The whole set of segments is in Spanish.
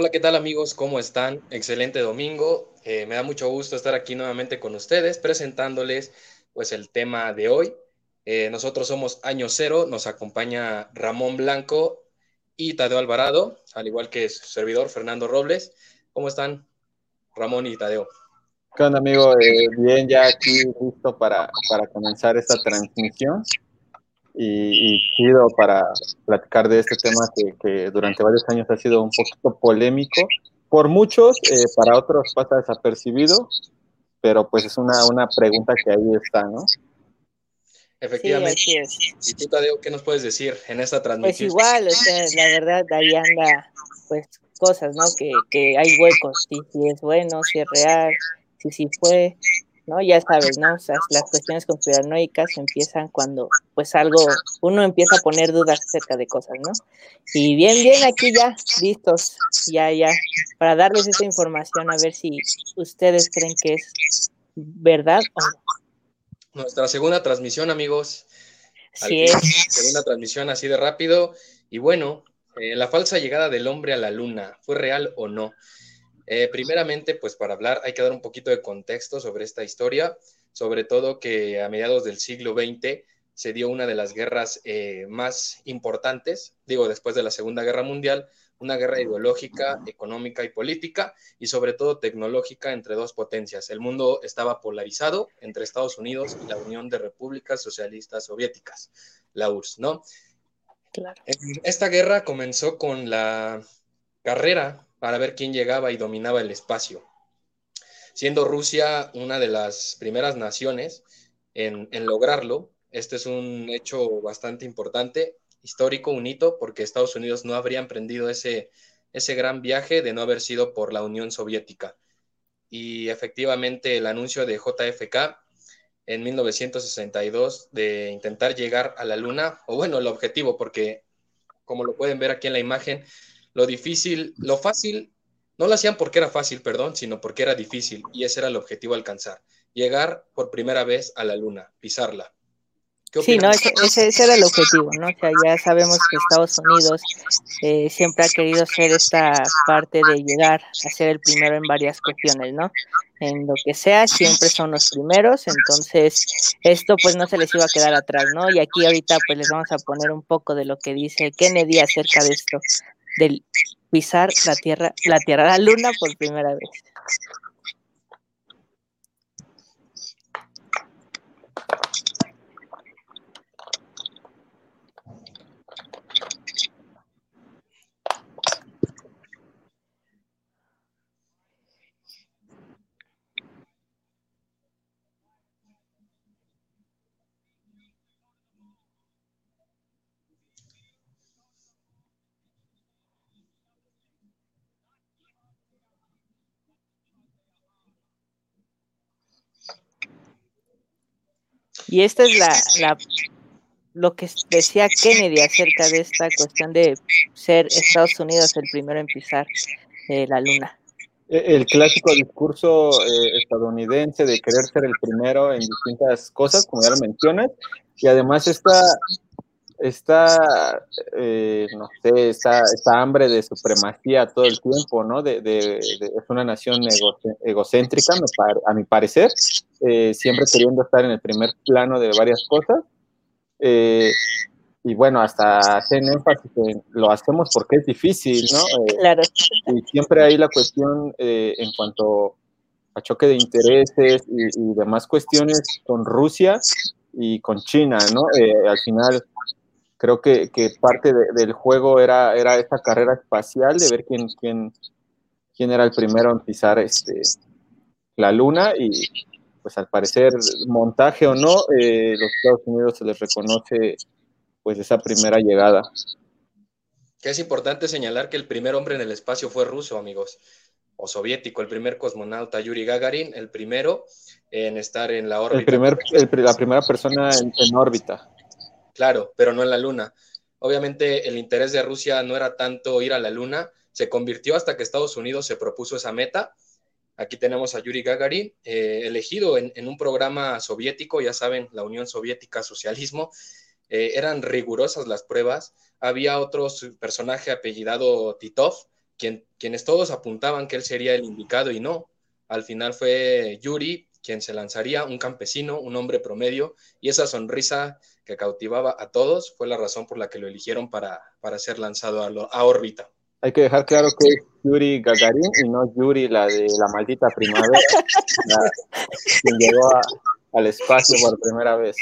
Hola, ¿qué tal amigos? ¿Cómo están? Excelente domingo. Eh, me da mucho gusto estar aquí nuevamente con ustedes presentándoles pues el tema de hoy. Eh, nosotros somos Año Cero, nos acompaña Ramón Blanco y Tadeo Alvarado, al igual que su servidor Fernando Robles. ¿Cómo están Ramón y Tadeo? ¿Qué onda amigo? Eh, bien, ya aquí listo para, para comenzar esta transmisión y, y para platicar de este tema que, durante varios años ha sido un poquito polémico. Por muchos, eh, para otros pasa desapercibido, pero pues es una, una pregunta que ahí está, ¿no? Efectivamente. ¿Y tú, Tadeo, qué nos puedes decir en esta transmisión? Pues igual, o sea, la verdad, ahí anda, pues, cosas, ¿no? Que, que hay huecos, si, si es bueno, si es real, si sí fue, ¿no? Ya sabes, ¿no? O sea, las cuestiones conspiranoicas empiezan cuando, pues algo, uno empieza a poner dudas acerca de cosas, ¿no? Y bien, bien, aquí ya, listos, ya, ya, para darles esa información, a ver si ustedes creen que es verdad o no. Nuestra segunda transmisión, amigos. Sí es. Segunda transmisión así de rápido. Y bueno, eh, la falsa llegada del hombre a la luna, ¿fue real o no? Eh, primeramente, pues para hablar hay que dar un poquito de contexto sobre esta historia, sobre todo que a mediados del siglo XX se dio una de las guerras eh, más importantes, digo, después de la Segunda Guerra Mundial, una guerra ideológica, económica y política, y sobre todo tecnológica entre dos potencias. El mundo estaba polarizado entre Estados Unidos y la Unión de Repúblicas Socialistas Soviéticas, la URSS, ¿no? Claro. Esta guerra comenzó con la carrera para ver quién llegaba y dominaba el espacio, siendo Rusia una de las primeras naciones en, lograrlo. Este es un hecho bastante importante, histórico, un hito, porque Estados Unidos no habría emprendido ese, ese gran viaje de no haber sido por la Unión Soviética. Y efectivamente el anuncio de JFK en 1962 de intentar llegar a la Luna, o bueno, el objetivo, porque como lo pueden ver aquí en la imagen, lo difícil, lo fácil, no lo hacían porque era fácil, perdón, sino porque era difícil y ese era el objetivo alcanzar, llegar por primera vez a la luna, pisarla. Sí, no, ese, era el objetivo, ¿no? O sea, ya sabemos que Estados Unidos eh, siempre ha querido ser esta parte de llegar a ser el primero en varias cuestiones, ¿no? En lo que sea, siempre son los primeros, entonces esto pues no se les iba a quedar atrás, ¿no? Y aquí ahorita pues les vamos a poner un poco de lo que dice Kennedy acerca de esto del pisar la tierra, la tierra, la luna por primera vez. Y esta es la, lo que decía Kennedy acerca de esta cuestión de ser Estados Unidos el primero en pisar eh, la luna. E, el clásico discurso eh, estadounidense de querer ser el primero en distintas cosas, como ya lo mencionas, y además esta, esta eh, no sé, esta, hambre de supremacía todo el tiempo, ¿no? De, es una nación egocéntrica, a mi parecer, eh, siempre queriendo estar en el primer plano de varias cosas. Eh, y bueno, hasta hacen énfasis en lo hacemos porque es difícil, ¿no? claro. Y siempre hay la cuestión en cuanto a choque de intereses y, y demás cuestiones con Rusia y con China, ¿no? al final creo que, parte del juego era, era esta carrera espacial de ver quién, quién, quién era el primero en pisar este, la luna y pues al parecer montaje o no, eh, los Estados Unidos se les reconoce pues esa primera llegada. Que es importante señalar que el primer hombre en el espacio fue ruso, amigos, o soviético, el primer cosmonauta Yuri Gagarin, el primero en estar en la órbita. El primer, la primera persona en órbita claro, pero no en la Luna. Obviamente el interés de Rusia no era tanto ir a la Luna, se convirtió hasta que Estados Unidos se propuso esa meta. Aquí tenemos a Yuri Gagarin, eh, elegido en, un programa soviético, ya saben, la Unión Soviética, socialismo. Eh, eran rigurosas las pruebas. Había otro personaje apellidado Titov, quienes todos apuntaban que él sería el indicado y no. Al final fue Yuri quien se lanzaría, un campesino, un hombre promedio, y esa sonrisa que cautivaba a todos fue la razón por la que lo eligieron para, para ser lanzado a, órbita. Hay que dejar claro que es Yuri Gagarin y no Yuri, la de la maldita primavera, quien llegó al espacio por primera vez.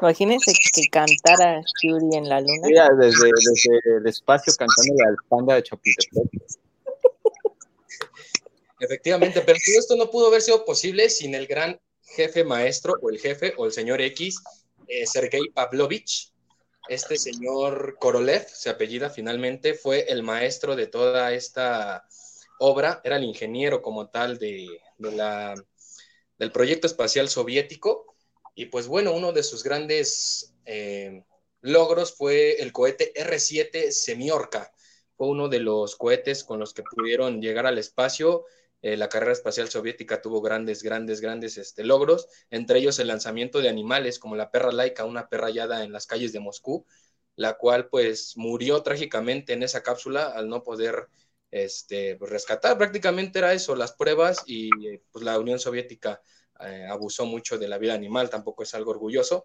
Imagínense que cantara Yuri en la luna. Sí, desde, desde el espacio cantándole al panda de Chapultepec. Efectivamente, pero todo esto no pudo haber sido posible sin el gran jefe maestro o el jefe o el señor X, eh, Sergei Pavlovich. Este señor Korolev, se apellida finalmente, fue el maestro de toda esta obra, era el ingeniero como tal de, la, del proyecto espacial soviético. Y pues bueno, uno de sus grandes eh, logros fue el cohete R7 Semiorka. Fue uno de los cohetes con los que pudieron llegar al espacio eh, la carrera espacial soviética tuvo grandes, grandes, grandes este, logros, entre ellos el lanzamiento de animales como la perra laica, una perra hallada en las calles de Moscú, la cual pues murió trágicamente en esa cápsula al no poder este, pues, rescatar. Prácticamente era eso, las pruebas y pues, la Unión Soviética eh, abusó mucho de la vida animal, tampoco es algo orgulloso,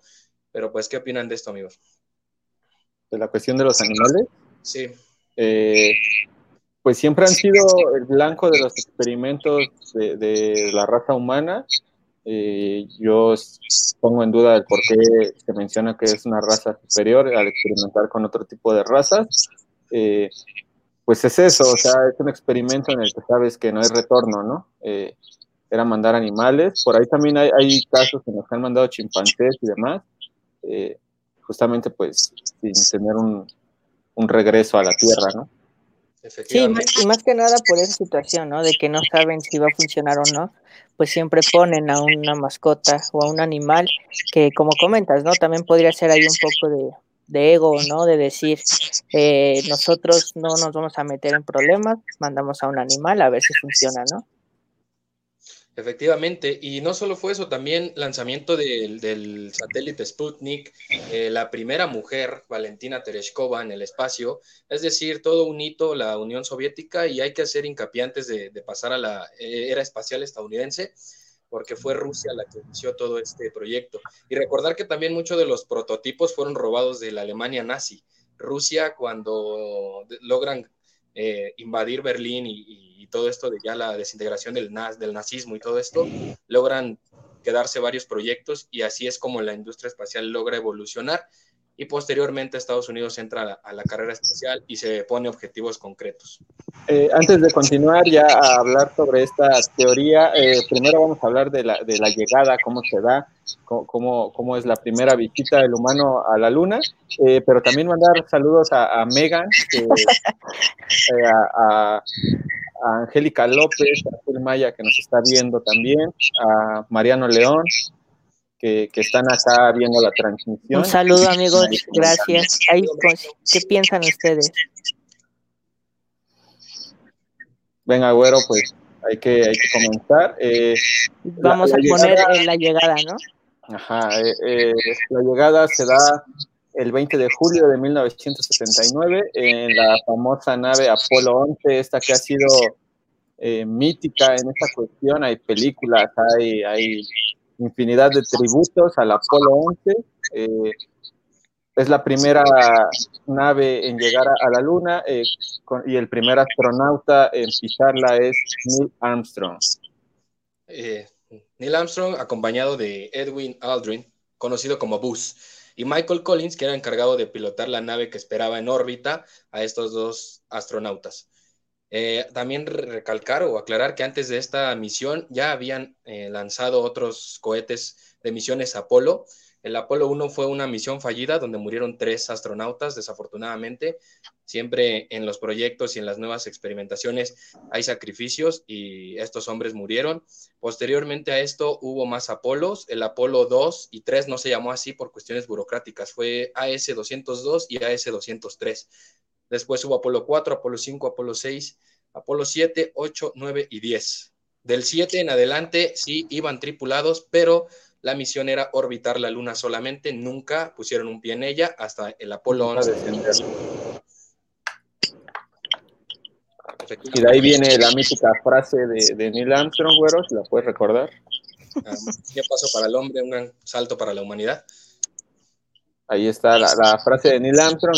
pero pues, ¿qué opinan de esto, amigos? De la cuestión de los animales. Sí. Eh, pues siempre han sido el blanco de los experimentos de, la raza humana. Eh, yo pongo en duda el por qué se menciona que es una raza superior al experimentar con otro tipo de razas. Eh, pues es eso, o sea, es un experimento en el que sabes que no hay retorno, ¿no? Eh, era mandar animales. Por ahí también hay, hay, casos en los que han mandado chimpancés y demás, justamente pues sin tener un, un regreso a la Tierra, ¿no? Sí, y más que nada por esa situación, ¿no? De que no saben si va a funcionar o no, pues siempre ponen a una mascota o a un animal que, como comentas, ¿no? También podría ser ahí un poco de, ego, ¿no? De decir, eh, nosotros no nos vamos a meter en problemas, mandamos a un animal a ver si funciona, ¿no? Efectivamente, y no solo fue eso, también lanzamiento del, satélite Sputnik, eh, la primera mujer, Valentina Tereshkova, en el espacio, es decir, todo un hito la Unión Soviética y hay que hacer hincapié antes de, pasar a la eh, era espacial estadounidense, porque fue Rusia la que inició todo este proyecto. Y recordar que también muchos de los prototipos fueron robados de la Alemania nazi. Rusia, cuando logran eh, invadir Berlín y, todo esto de ya la desintegración del, del nazismo y todo esto, logran quedarse varios proyectos y así es como la industria espacial logra evolucionar y posteriormente Estados Unidos entra a la, carrera espacial y se pone objetivos concretos. Eh, antes de continuar ya a hablar sobre esta teoría, eh, primero vamos a hablar de la, de la llegada, cómo se da, cómo, cómo, es la primera visita del humano a la Luna, eh, pero también mandar saludos a, Megan, a, a, Angélica López, a Phil Maya que nos está viendo también, a Mariano León, que, están acá viendo la transmisión. Un saludo amigos, gracias. ¿Qué piensan ustedes? Venga, güero, pues hay que, hay que comenzar. Eh, Vamos a poner la llegada, ¿no? Ajá, eh, eh, la llegada se da el 20 de julio de 1979 en la famosa nave Apolo 11, esta que ha sido mítica en esta cuestión. Hay películas, hay, hay infinidad de tributos al Apolo 11. Eh, es la primera nave en llegar a, la Luna eh, y el primer astronauta en pisarla es Neil Armstrong. Eh, Neil Armstrong, acompañado de Edwin Aldrin, conocido como Buzz, y Michael Collins, que era encargado de pilotar la nave que esperaba en órbita a estos dos astronautas. Eh, también recalcar o aclarar que antes de esta misión ya habían eh, lanzado otros cohetes de misiones Apolo. El Apolo 1 fue una misión fallida donde murieron tres astronautas, desafortunadamente. Siempre en los proyectos y en las nuevas experimentaciones hay sacrificios y estos hombres murieron. Posteriormente a esto hubo más Apolos. El Apolo 2 y 3 no se llamó así por cuestiones burocráticas. Fue AS-202 y AS-203. Después hubo Apolo 4, Apolo 5, Apolo 6, Apolo 7, 8, 9 y 10. Del 7 en adelante sí iban tripulados, pero la misión era orbitar la Luna solamente, nunca pusieron un pie en ella hasta el Apolo 11. Y de ahí viene la mítica frase de, de Neil Armstrong, güero, si la puedes recordar. Ah, ¿Qué paso para el hombre? Un gran salto para la humanidad. Ahí está la, frase de Neil Armstrong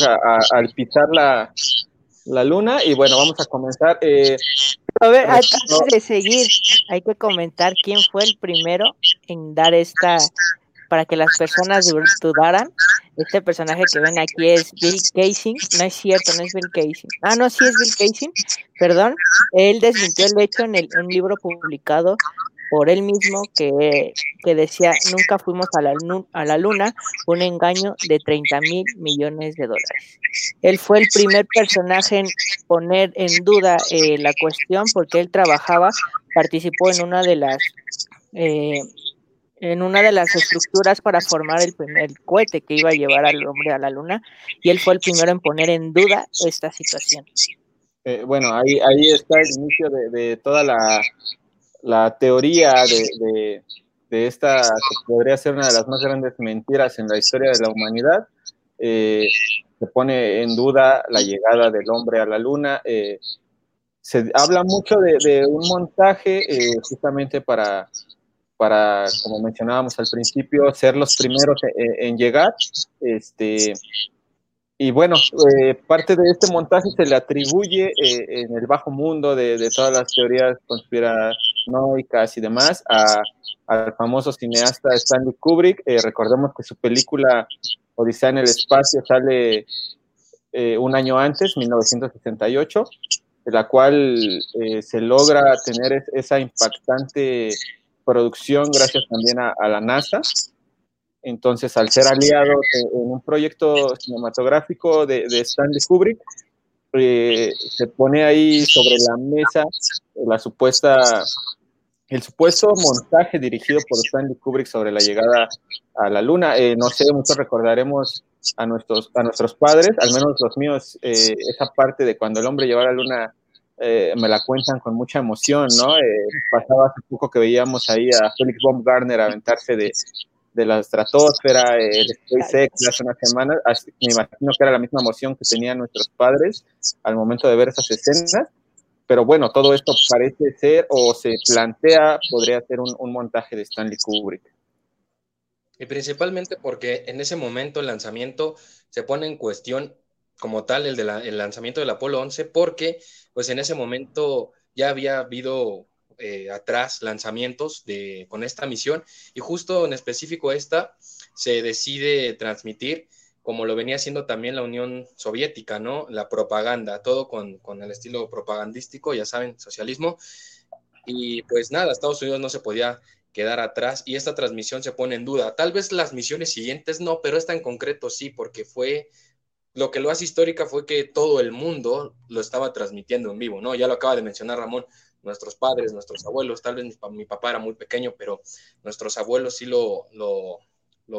al pisar la, luna. Y bueno, vamos a comenzar. Eh, a ver, antes de seguir, hay que comentar quién fue el primero en dar esta, para que las personas dudaran. Este personaje que ven aquí es Bill Casey. No es cierto, no es Bill Casey. Ah, no, sí es Bill Casey. Perdón. Él desmintió el hecho en el, un libro publicado por él mismo que, decía nunca fuimos a la, a la luna, un engaño de 30 mil millones de dólares. Él fue el primer personaje en poner en duda eh, la cuestión porque él trabajaba, participó en una de las... Eh, en una de las estructuras para formar el primer cohete que iba a llevar al hombre a la luna y él fue el primero en poner en duda esta situación. Eh, bueno, ahí, ahí está el inicio de toda la, la teoría de, esta, que podría ser una de las más grandes mentiras en la historia de la humanidad, eh, se pone en duda la llegada del hombre a la luna. Eh, se habla mucho de, un montaje eh, justamente para, para, como mencionábamos al principio, ser los primeros en, en llegar. Este, y bueno, parte de este montaje se le atribuye en el bajo mundo de, todas las teorías conspiranoicas y demás al famoso cineasta Stanley Kubrick. Eh, recordemos que su película Odisea en el espacio sale un año antes, 1968, de la cual se logra tener esa impactante producción gracias también a la NASA. Entonces, al ser aliado en un proyecto cinematográfico de, Stanley Kubrick, eh, se pone ahí sobre la mesa la supuesta, el supuesto montaje dirigido por Stanley Kubrick sobre la llegada a la luna. Eh, no sé, muchos recordaremos a nuestros, a nuestros padres, al menos los míos, eh, esa parte de cuando el hombre llegó a la luna me la cuentan con mucha emoción, ¿no? pasaba hace poco que veíamos ahí a Felix Baumgartner aventarse de, de la estratosfera, el SpaceX hace unas semanas, me imagino que era la misma emoción que tenían nuestros padres al momento de ver esas escenas, pero bueno, todo esto parece ser o se plantea, podría ser un, montaje de Stanley Kubrick. Y principalmente porque en ese momento el lanzamiento se pone en cuestión como tal el, de el lanzamiento del Apolo 11 porque pues en ese momento ya había habido eh, atrás lanzamientos de, con esta misión y justo en específico esta se decide transmitir como lo venía haciendo también la Unión Soviética, ¿no? La propaganda, todo con, con el estilo propagandístico, ya saben, socialismo. Y pues nada, Estados Unidos no se podía quedar atrás y esta transmisión se pone en duda. Tal vez las misiones siguientes no, pero esta en concreto sí, porque fue lo que lo hace histórica fue que todo el mundo lo estaba transmitiendo en vivo, ¿no? Ya lo acaba de mencionar Ramón, nuestros padres, nuestros abuelos, tal vez mi, papá era muy pequeño, pero nuestros abuelos sí lo, lo,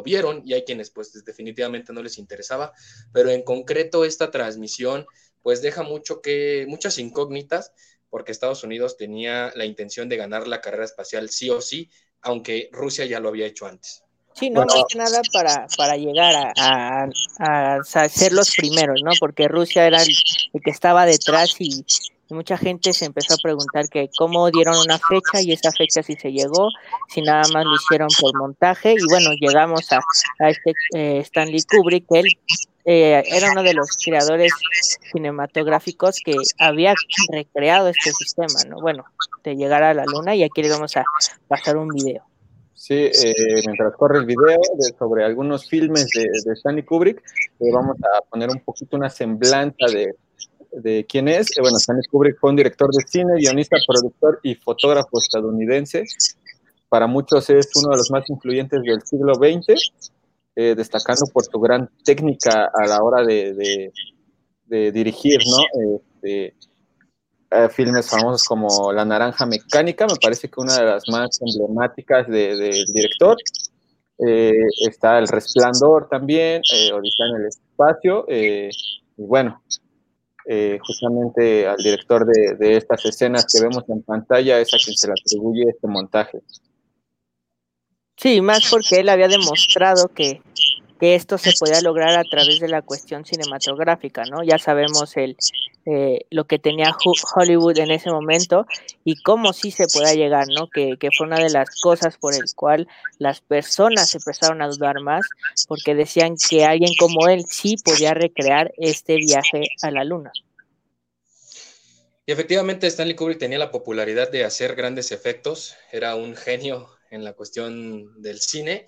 vieron y hay quienes pues definitivamente no les interesaba, pero en concreto esta transmisión pues deja mucho que, muchas incógnitas, porque Estados Unidos tenía la intención de ganar la carrera espacial sí o sí, aunque Rusia ya lo había hecho antes. Sí, no, más que nada para, para llegar a, a, ser los primeros, ¿no? Porque Rusia era el que estaba detrás y, y mucha gente se empezó a preguntar que cómo dieron una fecha y esa fecha sí se llegó, si nada más lo hicieron por montaje y bueno, llegamos a, este eh, Stanley Kubrick, él eh, era uno de los creadores cinematográficos que había recreado este sistema, ¿no? Bueno, de llegar a la luna y aquí le vamos a pasar un video. Sí, eh, mientras corre el video sobre algunos filmes de, de Stanley Kubrick, vamos a poner un poquito una semblanza de de quién es. Eh, bueno, Stanley Kubrick fue un director de cine, guionista, productor y fotógrafo estadounidense. Para muchos es uno de los más influyentes del siglo XX, eh, destacando por su gran técnica a la hora de, dirigir, ¿no? Este, eh, filmes famosos como La Naranja Mecánica, me parece que una de las más emblemáticas del director. está El Resplandor también, Odisea en el Espacio, y bueno, eh, justamente al director de, estas escenas que vemos en pantalla, es a quien se le atribuye este montaje. Sí, más porque él había demostrado que, esto se podía lograr a través de la cuestión cinematográfica, ¿no? Ya sabemos el, eh, lo que tenía Hollywood en ese momento y cómo sí se pueda llegar, ¿no? Que, que, fue una de las cosas por el cual las personas empezaron a dudar más, porque decían que alguien como él sí podía recrear este viaje a la luna. Y efectivamente Stanley Kubrick tenía la popularidad de hacer grandes efectos, era un genio en la cuestión del cine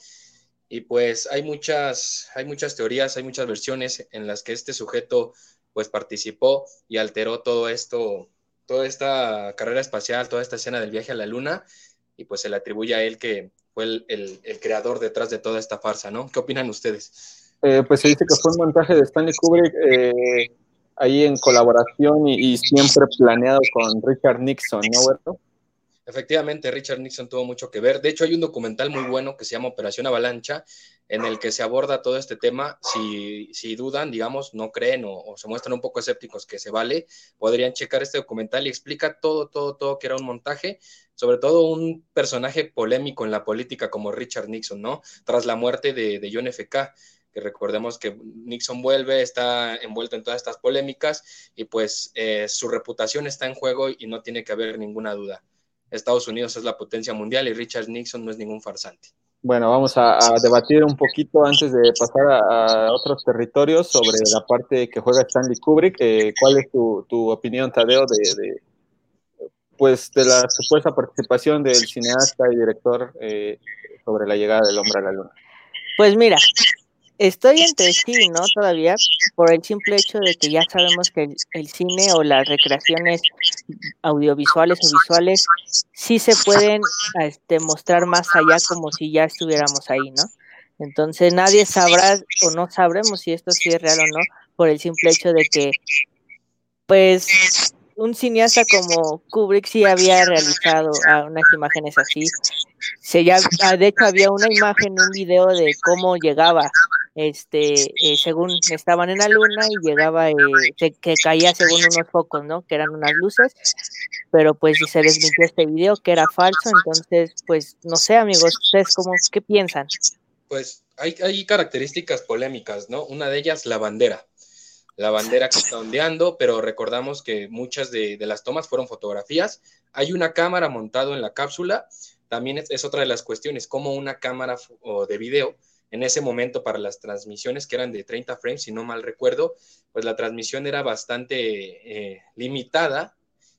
y pues hay muchas, hay muchas teorías, hay muchas versiones en las que este sujeto pues participó y alteró todo esto, toda esta carrera espacial, toda esta escena del viaje a la luna, y pues se le atribuye a él que fue el, creador detrás de toda esta farsa, ¿no? ¿Qué opinan ustedes? Eh, pues se dice que fue un montaje de Stanley Kubrick eh, ahí en colaboración y, siempre planeado con Richard Nixon, ¿no, Efectivamente, Richard Nixon tuvo mucho que ver. De hecho, hay un documental muy bueno que se llama Operación Avalancha, en el que se aborda todo este tema. Si, si dudan, digamos, no creen o, se muestran un poco escépticos que se vale, podrían checar este documental y explica todo, todo, todo que era un montaje, sobre todo un personaje polémico en la política como Richard Nixon, ¿no? Tras la muerte de, de John F. K., que recordemos que Nixon vuelve, está envuelto en todas estas polémicas y pues eh, su reputación está en juego y no tiene que haber ninguna duda. Estados Unidos es la potencia mundial y Richard Nixon no es ningún farsante. Bueno, vamos a, debatir un poquito antes de pasar a, otros territorios sobre la parte que juega Stanley Kubrick. Eh, ¿Cuál es tu, opinión, Tadeo, de, pues, de la supuesta participación del cineasta y director eh, sobre la llegada del hombre a la luna? Pues mira, Estoy entre sí, ¿no? Todavía, por el simple hecho de que ya sabemos que el, cine o las recreaciones audiovisuales o visuales sí se pueden este, mostrar más allá como si ya estuviéramos ahí, ¿no? Entonces nadie sabrá o no sabremos si esto sí es real o no por el simple hecho de que, pues, un cineasta como Kubrick sí había realizado unas imágenes así. Se ya, de hecho, había una imagen, un video de cómo llegaba este, eh, según estaban en la luna y llegaba, eh, que caía según unos focos, ¿no? Que eran unas luces, pero pues se desmintió este video que era falso, entonces, pues, no sé, amigos, ¿ustedes cómo, qué piensan? Pues hay, características polémicas, ¿no? Una de ellas, la bandera. La bandera que está ondeando, pero recordamos que muchas de, las tomas fueron fotografías. Hay una cámara montado en la cápsula. También es, es otra de las cuestiones, como una cámara de video en ese momento para las transmisiones que eran de 30 frames, si no mal recuerdo, pues la transmisión era bastante eh, limitada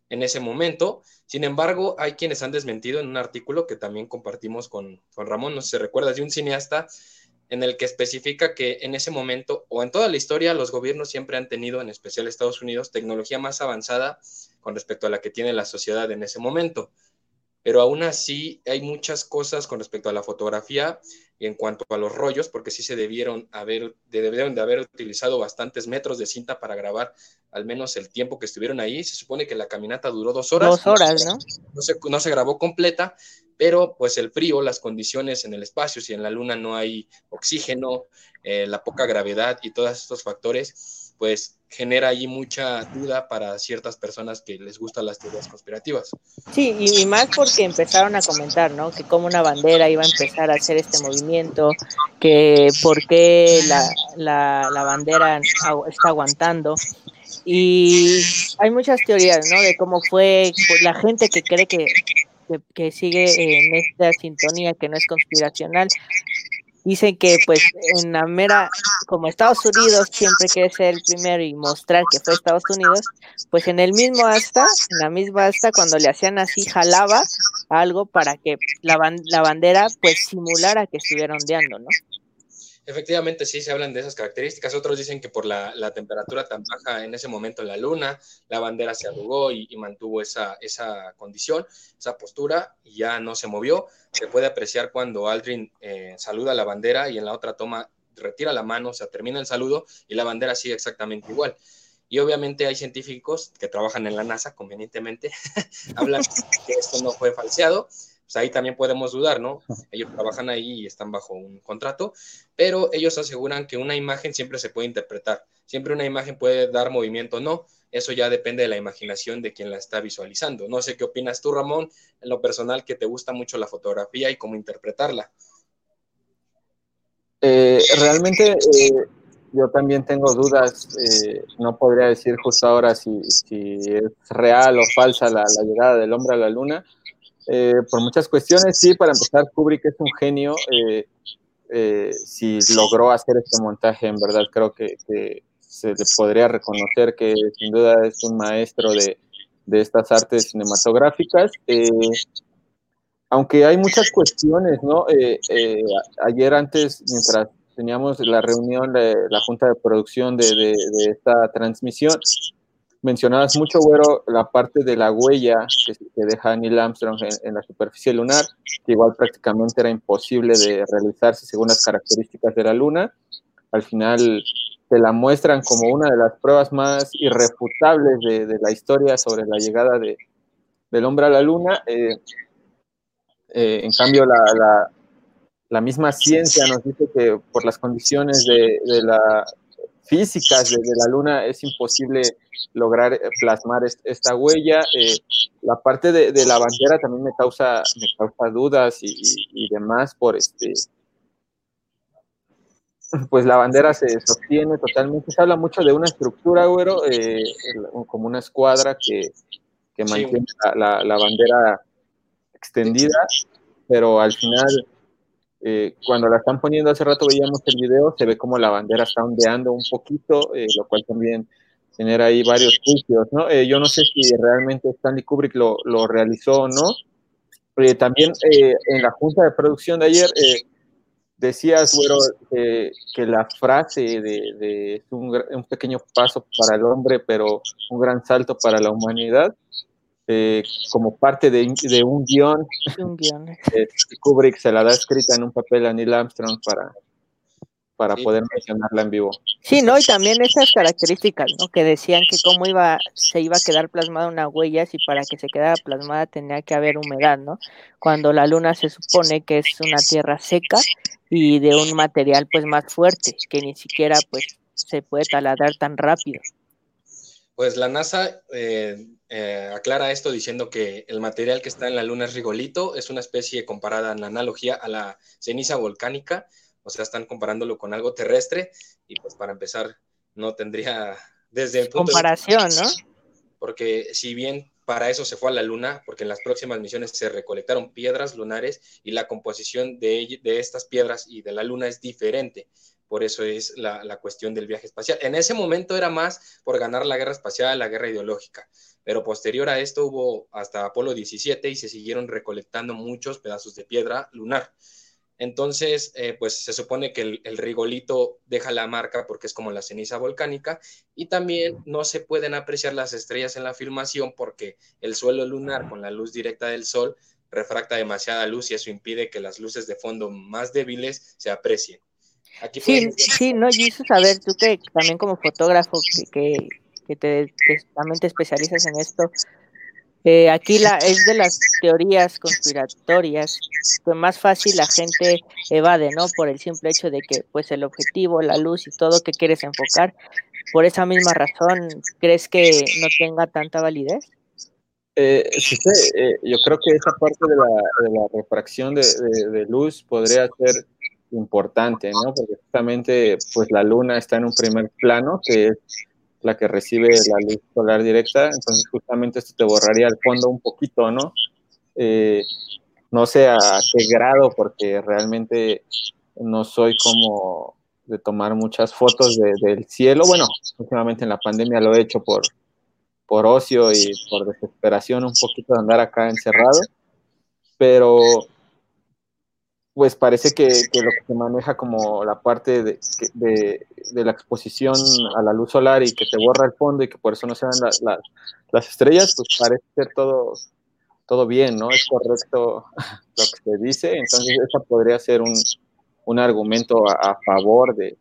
en ese momento. Sin embargo, hay quienes han desmentido en un artículo que también compartimos con, con Ramón, no sé si se recuerda, de un cineasta en el que especifica que en ese momento o en toda la historia los gobiernos siempre han tenido, en especial Estados Unidos, tecnología más avanzada con respecto a la que tiene la sociedad en ese momento. Pero aún así hay muchas cosas con respecto a la fotografía y en cuanto a los rollos, porque sí se debieron haber, debieron de haber utilizado bastantes metros de cinta para grabar al menos el tiempo que estuvieron ahí. Se supone que la caminata duró dos horas. Dos horas, ¿no? No se, no se grabó completa, pero pues el frío, las condiciones en el espacio, si en la luna no hay oxígeno, eh, la poca gravedad y todos estos factores, pues genera ahí mucha duda para ciertas personas que les gustan las teorías conspirativas. Sí, y, más porque empezaron a comentar, ¿no? Que como una bandera iba a empezar a hacer este movimiento, que por qué la, la, bandera está aguantando. Y hay muchas teorías, ¿no? De cómo fue pues, la gente que cree que, que sigue en esta sintonía que no es conspiracional, dicen que pues en la mera, como Estados Unidos siempre quiere ser el primero y mostrar que fue Estados Unidos, pues en el mismo asta, en la misma asta, cuando le hacían así, jalaba algo para que la, la bandera pues simulara que estuviera ondeando, ¿no? Efectivamente, sí, se hablan de esas características. Otros dicen que por la, temperatura tan baja en ese momento en la Luna, la bandera se arrugó y, mantuvo esa, esa, condición, esa postura, y ya no se movió. Se puede apreciar cuando Aldrin eh, saluda la bandera y en la otra toma retira la mano, se termina el saludo y la bandera sigue exactamente igual. Y obviamente hay científicos que trabajan en la NASA, convenientemente, hablan que esto no fue falseado, pues ahí también podemos dudar, ¿no? Ellos trabajan ahí y están bajo un contrato, pero ellos aseguran que una imagen siempre se puede interpretar, siempre una imagen puede dar movimiento o no, eso ya depende de la imaginación de quien la está visualizando. No sé qué opinas tú, Ramón, en lo personal, que te gusta mucho la fotografía y cómo interpretarla. Eh, realmente, eh, yo también tengo dudas, eh, no podría decir justo ahora si, es real o falsa la, llegada del hombre a la luna, eh, por muchas cuestiones, sí, para empezar, Kubrick es un genio, eh, si logró hacer este montaje, en verdad creo que, se le podría reconocer que sin duda es un maestro de, de estas artes cinematográficas aunque hay muchas cuestiones, ¿no? ayer antes, mientras teníamos la reunión de la junta de producción de, esta transmisión, mencionabas mucho, güero, la parte de la huella que, deja Neil Armstrong en, la superficie lunar, que igual prácticamente era imposible de realizarse según las características de la luna. Al final te la muestran como una de las pruebas más irrefutables de, la historia sobre la llegada de, del hombre a la luna. Eh, eh, en cambio, la, la misma ciencia nos dice que por las condiciones de, la físicas de, la luna es imposible lograr eh, plasmar esta huella. Eh, la parte de, la bandera también me causa, me causa dudas y, demás por este. Pues la bandera se sostiene totalmente. Se habla mucho de una estructura, güero, eh, como una escuadra que, mantiene la, la bandera extendida, pero al final eh, cuando la están poniendo hace rato veíamos el video, se ve como la bandera está ondeando un poquito, eh, lo cual también genera ahí varios juicios, ¿no? Eh, yo no sé si realmente Stanley Kubrick lo, lo realizó o no. también en la junta de producción de ayer decías, que la frase de, de un, un, pequeño paso para el hombre, pero un gran salto para la humanidad, eh, como parte de, un guion. Un guion. Eh, Kubrick se la da escrita en un papel a Neil Armstrong para, para poder mencionarla en vivo. Sí, ¿no? Y también esas características, ¿no? Que decían que cómo iba, se iba a quedar plasmada una huella, si para que se quedara plasmada tenía que haber humedad, ¿no? Cuando la luna se supone que es una tierra seca y de un material pues más fuerte, que ni siquiera pues se puede taladrar tan rápido. Pues la NASA eh, eh, aclara esto diciendo que el material que está en la Luna es rigolito, es una especie comparada en analogía a la ceniza volcánica, o sea, están comparándolo con algo terrestre y pues para empezar no tendría desde el punto comparación, ¿no? Porque si bien para eso se fue a la Luna, porque en las próximas misiones se recolectaron piedras lunares y la composición de, de estas piedras y de la Luna es diferente por eso es la, cuestión del viaje espacial. En ese momento era más por ganar la guerra espacial, la guerra ideológica, pero posterior a esto hubo hasta Apolo 17 y se siguieron recolectando muchos pedazos de piedra lunar. Entonces, eh, pues se supone que el, el, rigolito deja la marca porque es como la ceniza volcánica y también no se pueden apreciar las estrellas en la filmación porque el suelo lunar con la luz directa del sol refracta demasiada luz y eso impide que las luces de fondo más débiles se aprecien sí, sí, no, Jesus, a ver, tú que también como fotógrafo que, que, te, también te especializas en esto, eh, aquí la, es de las teorías conspiratorias que más fácil la gente evade, ¿no? Por el simple hecho de que, pues, el objetivo, la luz y todo que quieres enfocar, por esa misma razón, ¿crees que no tenga tanta validez? Eh, sí, eh, yo creo que esa parte de la, de la refracción de, de, luz podría ser importante, ¿no? Porque justamente pues la luna está en un primer plano, que es la que recibe la luz solar directa, entonces justamente esto te borraría el fondo un poquito, ¿no? Eh, no sé a qué grado, porque realmente no soy como de tomar muchas fotos del cielo. Bueno, últimamente en la pandemia lo he hecho por, por ocio y por desesperación un poquito de andar acá encerrado, pero pues parece que, lo que se maneja como la parte de, la exposición a la luz solar y que te borra el fondo y que por eso no se ven las estrellas, pues parece ser todo, todo bien, ¿no? Es correcto lo que se dice, entonces esa podría ser un, argumento a, favor de...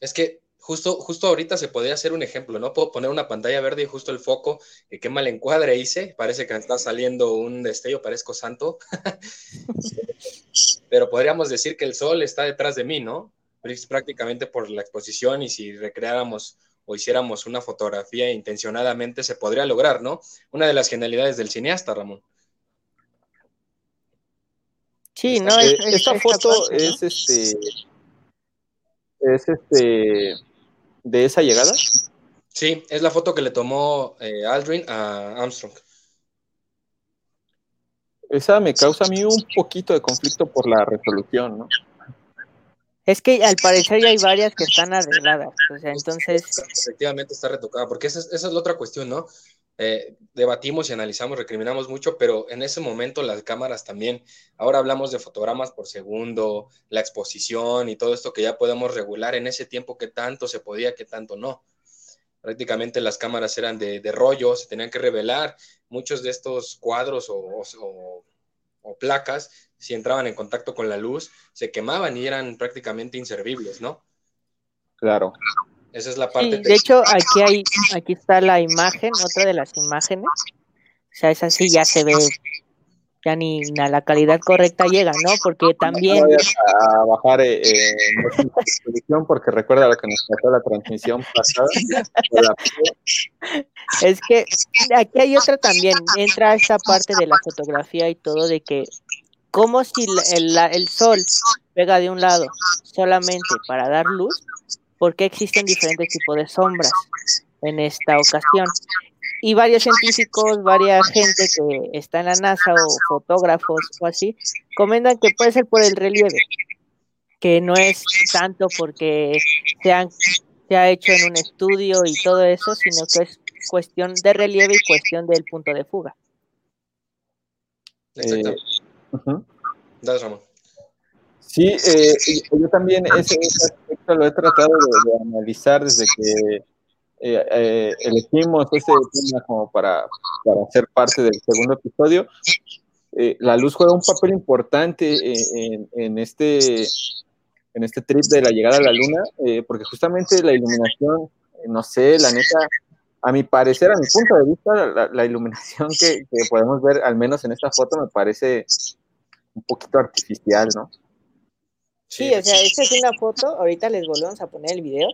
Es que justo, justo ahorita se podría hacer un ejemplo, ¿no? Puedo poner una pantalla verde y justo el foco, que qué mal encuadre hice, parece que está saliendo un destello, parezco santo. pero podríamos decir que el sol está detrás de mí, ¿no? Prácticamente por la exposición y si recreáramos o hiciéramos una fotografía intencionadamente se podría lograr, ¿no? Una de las genialidades del cineasta, Ramón. Sí, no, es, esta foto es este es este de esa llegada? Sí, es la foto que le tomó eh, Aldrin a Armstrong. Esa me causa a mí un poquito de conflicto por la resolución, ¿no? Es que al parecer ya hay varias que están arregladas, o sea, entonces... Efectivamente está retocada, porque esa es, la otra cuestión, ¿no? Eh, debatimos y analizamos, recriminamos mucho, pero en ese momento las cámaras también, ahora hablamos de fotogramas por segundo, la exposición y todo esto que ya podemos regular en ese tiempo que tanto se podía, que tanto no. Prácticamente las cámaras eran de, rollo, se tenían que revelar. Muchos de estos cuadros o placas si entraban en contacto con la luz, se quemaban y eran prácticamente inservibles, ¿no? Claro. Esa es la parte. de hecho, aquí hay, aquí está la imagen, otra de las imágenes. O sea, esa sí ya se ve, ya ni a la calidad correcta llega, ¿no? Porque también. a, bajar eh, eh porque recuerda lo que nos pasó la transmisión pasada. es que aquí hay otra también. Entra esta parte de la fotografía y todo de que como si el, el, sol pega de un lado solamente para dar luz, porque existen diferentes tipos de sombras en esta ocasión. Y varios científicos, varias gente que está en la NASA o fotógrafos o así, comentan que puede ser por el relieve, que no es tanto porque se, han, se ha hecho en un estudio y todo eso, sino que es cuestión de relieve y cuestión del punto de fuga. Exacto. Sí, eh, yo también ese, aspecto lo he tratado de, analizar desde que eh, eh, elegimos ese tema como para, para ser parte del segundo episodio. la luz juega un papel importante en, en, este, en este trip de la llegada a la luna, porque justamente la iluminación, no sé, la neta, a mi parecer, a mi punto de vista, la, iluminación que, que, podemos ver, al menos en esta foto, me parece un poquito artificial, ¿no? Sí, o sea, esta es una foto, ahorita les volvemos a poner el video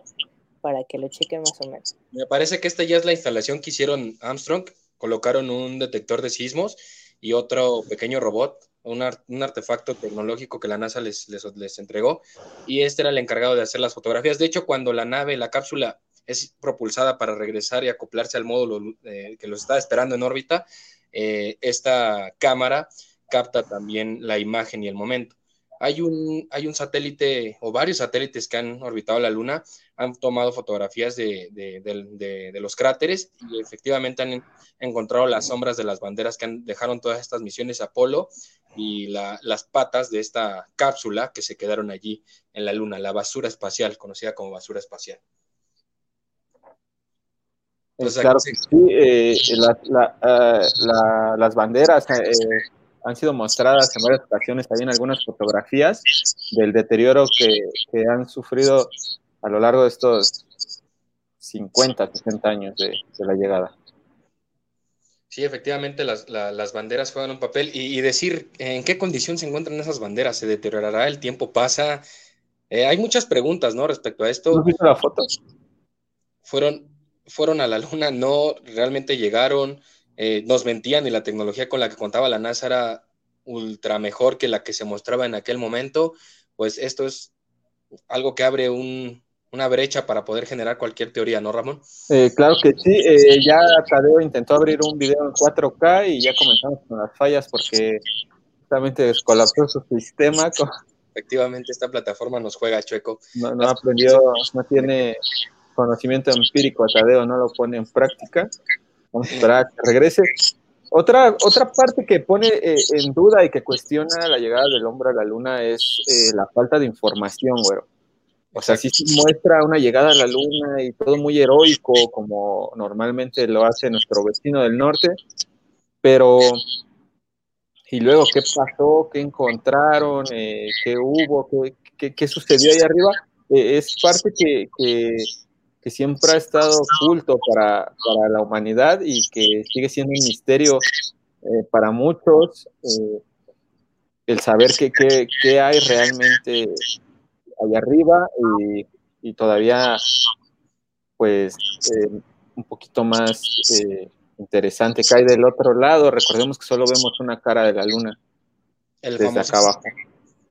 para que lo chequen más o menos. Me parece que esta ya es la instalación que hicieron Armstrong, colocaron un detector de sismos y otro pequeño robot, un, artefacto tecnológico que la NASA les, les, entregó, y este era el encargado de hacer las fotografías. De hecho, cuando la nave, la cápsula, es propulsada para regresar y acoplarse al módulo eh, que los está esperando en órbita, eh, esta cámara capta también la imagen y el momento. Hay un, hay un satélite o varios satélites que han orbitado la Luna, han tomado fotografías de, los cráteres y efectivamente han encontrado las sombras de las banderas que han, dejaron todas estas misiones Apolo y las patas de esta cápsula que se quedaron allí en la Luna, la basura espacial, conocida como basura espacial. claro que sí, eh, ah, las banderas eh, han sido mostradas en varias ocasiones también algunas fotografías del deterioro que, han sufrido a lo largo de estos 50, 60 años de, la llegada. Sí, efectivamente las, banderas juegan un papel y, decir en qué condición se encuentran esas banderas, se deteriorará, el tiempo pasa. Eh, hay muchas preguntas, ¿no? Respecto a esto. ¿No visto la foto? Fueron, fueron a la luna, no realmente llegaron. Eh, nos mentían y la tecnología con la que contaba la NASA era ultra mejor que la que se mostraba en aquel momento, pues esto es algo que abre una brecha para poder generar cualquier teoría, ¿no, Ramón? Eh, claro que sí, eh, ya Tadeo intentó abrir un video en 4K y ya comenzamos con las fallas porque justamente descolapsó su sistema. Efectivamente, esta plataforma nos juega chueco. No, no aprendió, no tiene conocimiento empírico Tadeo, no lo pone en práctica. Vamos a esperar a que regrese. Otra, otra parte que pone eh, en duda y que cuestiona la llegada del hombre a la luna es eh, la falta de información, güero. O sea, sí se muestra una llegada a la luna y todo muy heroico, como normalmente lo hace nuestro vecino del norte, pero ¿y luego qué pasó? ¿Qué encontraron? Eh, ¿Qué hubo? ¿Qué, qué, sucedió ahí arriba? es parte que, que que siempre ha estado oculto para, la humanidad y que sigue siendo un misterio eh, para muchos, eh, el saber qué hay realmente allá arriba y, todavía, pues, eh, un poquito más interesante que hay del otro lado. Recordemos que solo vemos una cara de la luna el desde acá abajo.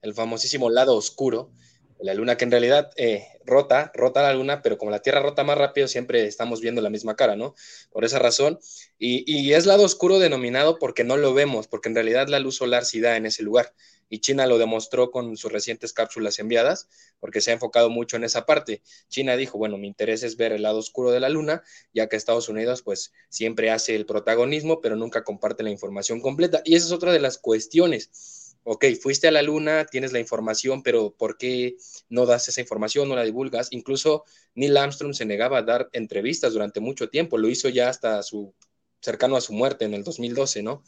El famosísimo lado oscuro la luna, que en realidad eh, rota, rota la luna, pero como la Tierra rota más rápido, siempre estamos viendo la misma cara, ¿no? Por esa razón. Y, y, es lado oscuro denominado porque no lo vemos, porque en realidad la luz solar sí da en ese lugar. Y China lo demostró con sus recientes cápsulas enviadas, porque se ha enfocado mucho en esa parte. China dijo, bueno, mi interés es ver el lado oscuro de la luna, ya que Estados Unidos pues siempre hace el protagonismo, pero nunca comparte la información completa. Y esa es otra de las cuestiones ok, fuiste a la luna, tienes la información, pero ¿por qué no das esa información, no la divulgas? Incluso Neil Armstrong se negaba a dar entrevistas durante mucho tiempo, lo hizo ya hasta su cercano a su muerte en el 2012, ¿no?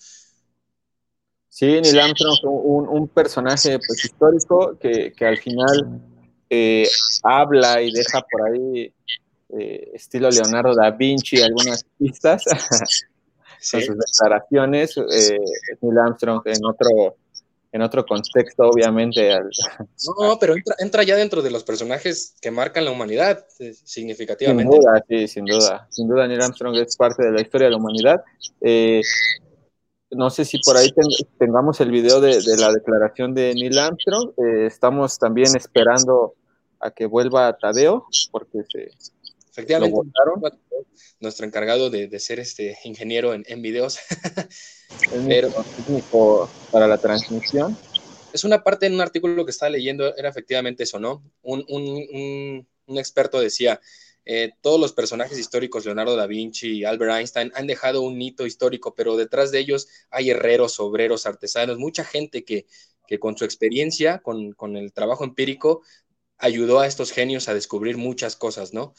Sí, Neil Armstrong un, un personaje pues, histórico que, al final eh, habla y deja por ahí eh, estilo Leonardo da Vinci algunas pistas con sus declaraciones. Eh, Neil Armstrong en otro en otro contexto, obviamente. No, pero entra, ya dentro de los personajes que marcan la humanidad, eh, significativamente. Sin duda, sí, sin duda. Sin duda, Neil Armstrong es parte de la historia de la humanidad. Eh, no sé si por ahí tengamos el video de, la declaración de Neil Armstrong. Eh, estamos también esperando a que vuelva Tadeo, porque se, Efectivamente, nuestro encargado de, ser este ingeniero en, en videos. Pero, técnico para la transmisión. Es una parte en un artículo que estaba leyendo, era efectivamente eso, ¿no? Un, un, un, experto decía, eh, todos los personajes históricos, Leonardo da Vinci y Albert Einstein, han dejado un hito histórico, pero detrás de ellos hay herreros, obreros, artesanos, mucha gente que, que con su experiencia, con, con, el trabajo empírico, ayudó a estos genios a descubrir muchas cosas, ¿no?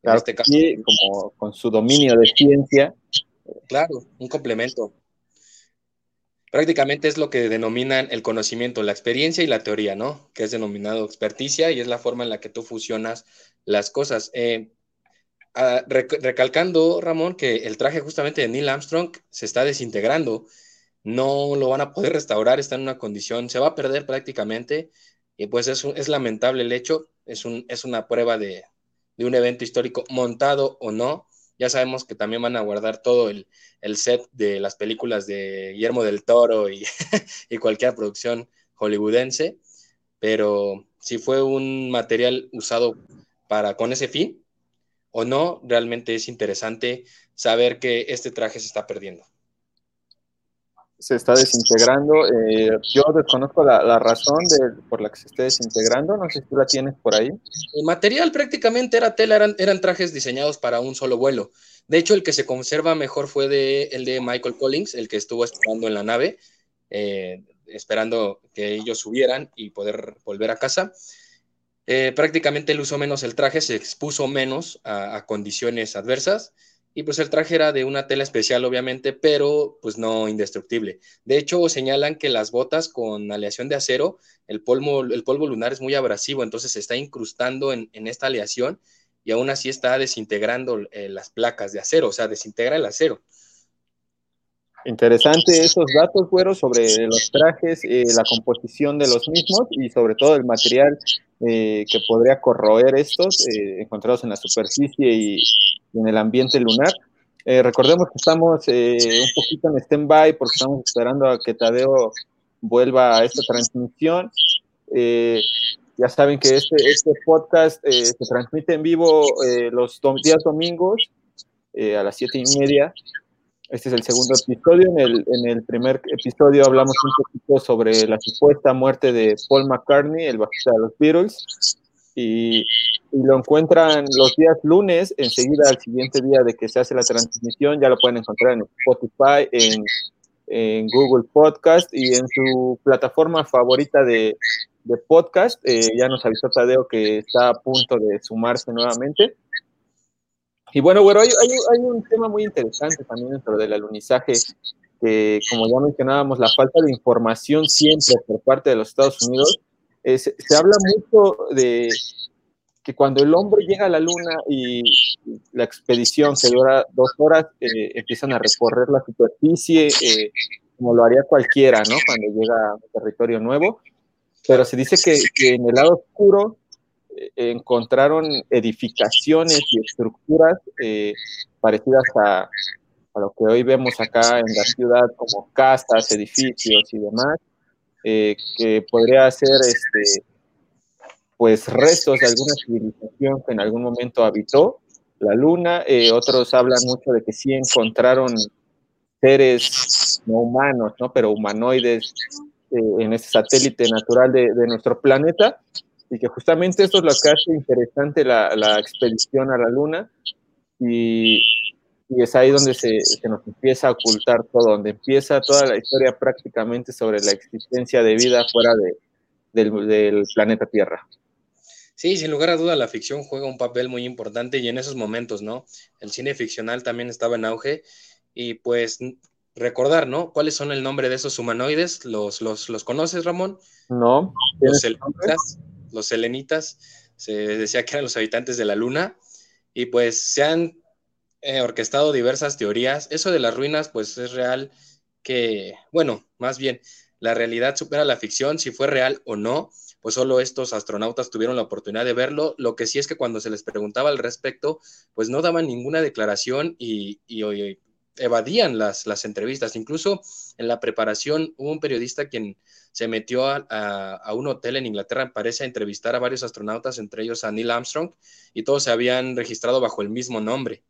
Claro, este caso, como con su dominio de ciencia. Claro, un complemento. Prácticamente es lo que denominan el conocimiento, la experiencia y la teoría, ¿no? Que es denominado experticia y es la forma en la que tú fusionas las cosas. Eh, ah, recalcando, Ramón, que el traje justamente de Neil Armstrong se está desintegrando, no lo van a poder restaurar, está en una condición, se va a perder prácticamente y pues es, es lamentable el hecho, es, un, es una prueba de, de un evento histórico montado o no. Ya sabemos que también van a guardar todo el, set de las películas de Guillermo del Toro y, y cualquier producción hollywoodense, pero si fue un material usado para con ese fin o no, realmente es interesante saber que este traje se está perdiendo se está desintegrando. Eh, yo desconozco la, razón de, por la que se esté desintegrando, no sé si tú la tienes por ahí. El material prácticamente era tela, eran, trajes diseñados para un solo vuelo. De hecho, el que se conserva mejor fue el de Michael Collins, el que estuvo esperando en la nave, eh, esperando que ellos subieran y poder volver a casa. Eh, prácticamente él usó menos el traje, se expuso menos a condiciones adversas y pues el traje era de una tela especial, obviamente, pero pues no indestructible. De hecho, señalan que las botas con aleación de acero, el polvo, el polvo lunar es muy abrasivo, entonces se está incrustando en, esta aleación y aún así está desintegrando eh, las placas de acero, o sea, desintegra el acero. Interesante esos datos, güero, sobre los trajes, eh, la composición de los mismos y sobre todo el material eh, que podría corroer estos encontrados en la superficie y, en el ambiente lunar. Eh, recordemos que estamos eh, un poquito en stand-by porque estamos esperando a que Tadeo vuelva a esta transmisión. Eh, ya saben que este, este podcast se transmite en vivo los días domingos a las siete y media. Este es el segundo episodio. En el, en el primer episodio hablamos un poquito sobre la supuesta muerte de Paul McCartney, el bajista de los Beatles y, lo encuentran los días lunes, enseguida al siguiente día de que se hace la transmisión, ya lo pueden encontrar en Spotify, en, Google Podcast y en su plataforma favorita de, de podcast. Eh, ya nos avisó Tadeo que está a punto de sumarse nuevamente. Y bueno, bueno, hay, hay, hay, un tema muy interesante también dentro del alunizaje, que como ya mencionábamos, la falta de información siempre por parte de los Estados Unidos eh, se, habla mucho de que cuando el hombre llega a la luna y la expedición que dura dos horas, eh, empiezan a recorrer la superficie, eh, como lo haría cualquiera, ¿no? Cuando llega a un territorio nuevo. Pero se dice que, que en el lado oscuro encontraron edificaciones y estructuras parecidas a, lo que hoy vemos acá en la ciudad, como casas, edificios y demás, eh, que podría ser este, pues restos de alguna civilización que en algún momento habitó la Luna. Eh, otros hablan mucho de que sí encontraron seres no humanos, ¿no? pero humanoides eh, en este satélite natural de, nuestro planeta y que justamente eso es lo que hace interesante la, la expedición a la Luna y, y es ahí donde se, se, nos empieza a ocultar todo, donde empieza toda la historia prácticamente sobre la existencia de vida fuera de, del, del planeta Tierra. Sí, sin lugar a duda la ficción juega un papel muy importante y en esos momentos, ¿no? El cine ficcional también estaba en auge y pues recordar, ¿no? ¿Cuáles son el nombre de esos humanoides? ¿Los, los, los conoces, Ramón? No. Los los selenitas, se decía que eran los habitantes de la luna y pues se han eh, orquestado diversas teorías. Eso de las ruinas, pues es real que, bueno, más bien, la realidad supera la ficción, si fue real o no pues solo estos astronautas tuvieron la oportunidad de verlo. Lo que sí es que cuando se les preguntaba al respecto, pues no daban ninguna declaración y, evadían las, las, entrevistas. Incluso en la preparación hubo un periodista quien se metió a, un hotel en Inglaterra, parece, a entrevistar a varios astronautas, entre ellos a Neil Armstrong, y todos se habían registrado bajo el mismo nombre.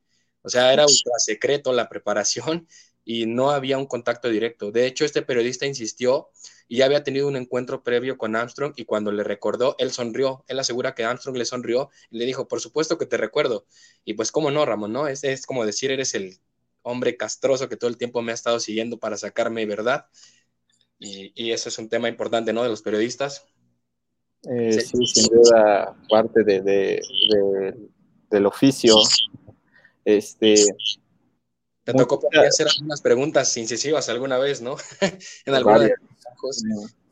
O sea, era ultra secreto la preparación y no había un contacto directo. De hecho, este periodista insistió y ya había tenido un encuentro previo con Armstrong y cuando le recordó, él sonrió, él asegura que Armstrong le sonrió y le dijo, por supuesto que te recuerdo. Y pues, ¿cómo no, Ramón? ¿No? Es, es como decir, eres el hombre castroso que todo el tiempo me ha estado siguiendo para sacarme verdad. Y, y eso es un tema importante, ¿no? De los periodistas. Eh, sí. sin duda, parte de, de, del oficio. Este, te tocó hacer algunas preguntas incisivas alguna vez, ¿no? en alguna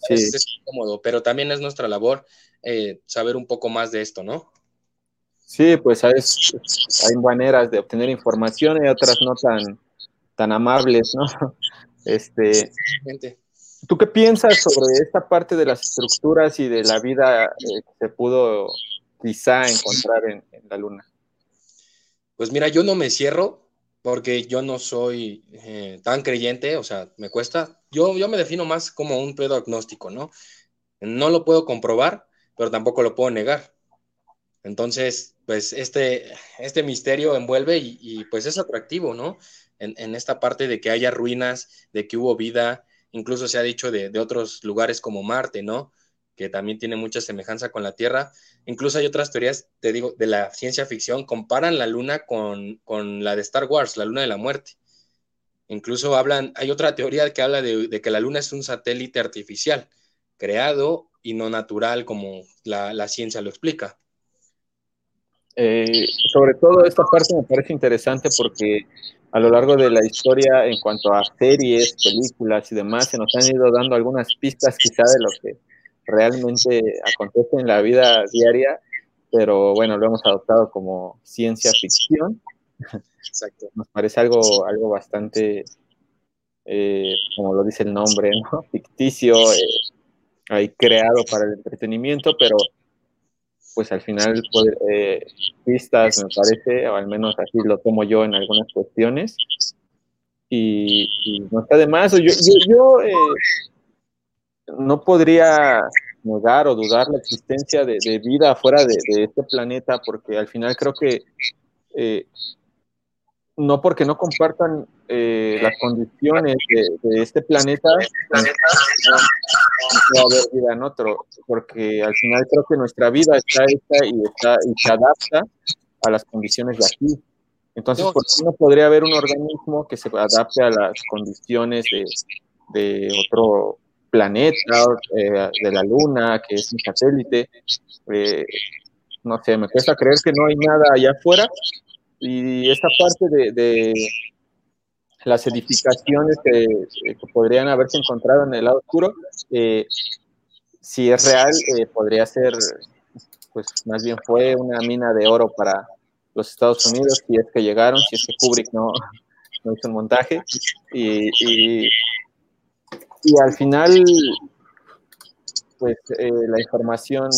Sí. Es, cómodo, pero también es nuestra labor eh, saber un poco más de esto, ¿no? Sí, pues ¿sabes? hay maneras de obtener información y otras no tan, tan amables, ¿no? Este, ¿Tú qué piensas sobre esta parte de las estructuras y de la vida eh, que se pudo quizá encontrar en, en, la Luna? Pues mira, yo no me cierro porque yo no soy eh, tan creyente, o sea, me cuesta. Yo, yo me defino más como un pedo agnóstico, ¿no? No lo puedo comprobar, pero tampoco lo puedo negar. Entonces, pues este, este misterio envuelve y, pues es atractivo, ¿no? En, esta parte de que haya ruinas, de que hubo vida, incluso se ha dicho de, de otros lugares como Marte, ¿no? que también tiene mucha semejanza con la Tierra. Incluso hay otras teorías, te digo, de la ciencia ficción, comparan la Luna con, la de Star Wars, la Luna de la Muerte. Incluso hablan, hay otra teoría que habla de, que la Luna es un satélite artificial, creado y no natural como la, ciencia lo explica. Eh, sobre todo esta parte me parece interesante porque a lo largo de la historia en cuanto a series, películas y demás, se nos han ido dando algunas pistas quizá de lo que realmente acontece en la vida diaria, pero bueno, lo hemos adoptado como ciencia ficción. Exacto. Nos parece algo, algo bastante, eh, como lo dice el nombre, ¿no? ficticio, eh, creado para el entretenimiento, pero pues al final eh, pistas me parece, o al menos así lo tomo yo en algunas cuestiones. Y, no está de más. Yo, yo, yo no podría negar o dudar la existencia de, vida fuera de, este planeta, porque al final creo que eh, no porque no compartan eh, las condiciones de, este planeta, no va a haber vida en otro, porque al final creo que nuestra vida está hecha y, está, y se adapta a las condiciones de aquí. Entonces, ¿por qué no podría haber un organismo que se adapte a las condiciones de, de otro planeta, eh, de la luna, que es un satélite. Eh, no sé, me cuesta creer que no hay nada allá afuera. Y esta parte de, las edificaciones que, podrían haberse encontrado en el lado oscuro, eh, si es real, podría ser, pues más bien fue una mina de oro para los Estados Unidos, si es que llegaron, si es que Kubrick no, no hizo un montaje. y y al final, pues eh, la información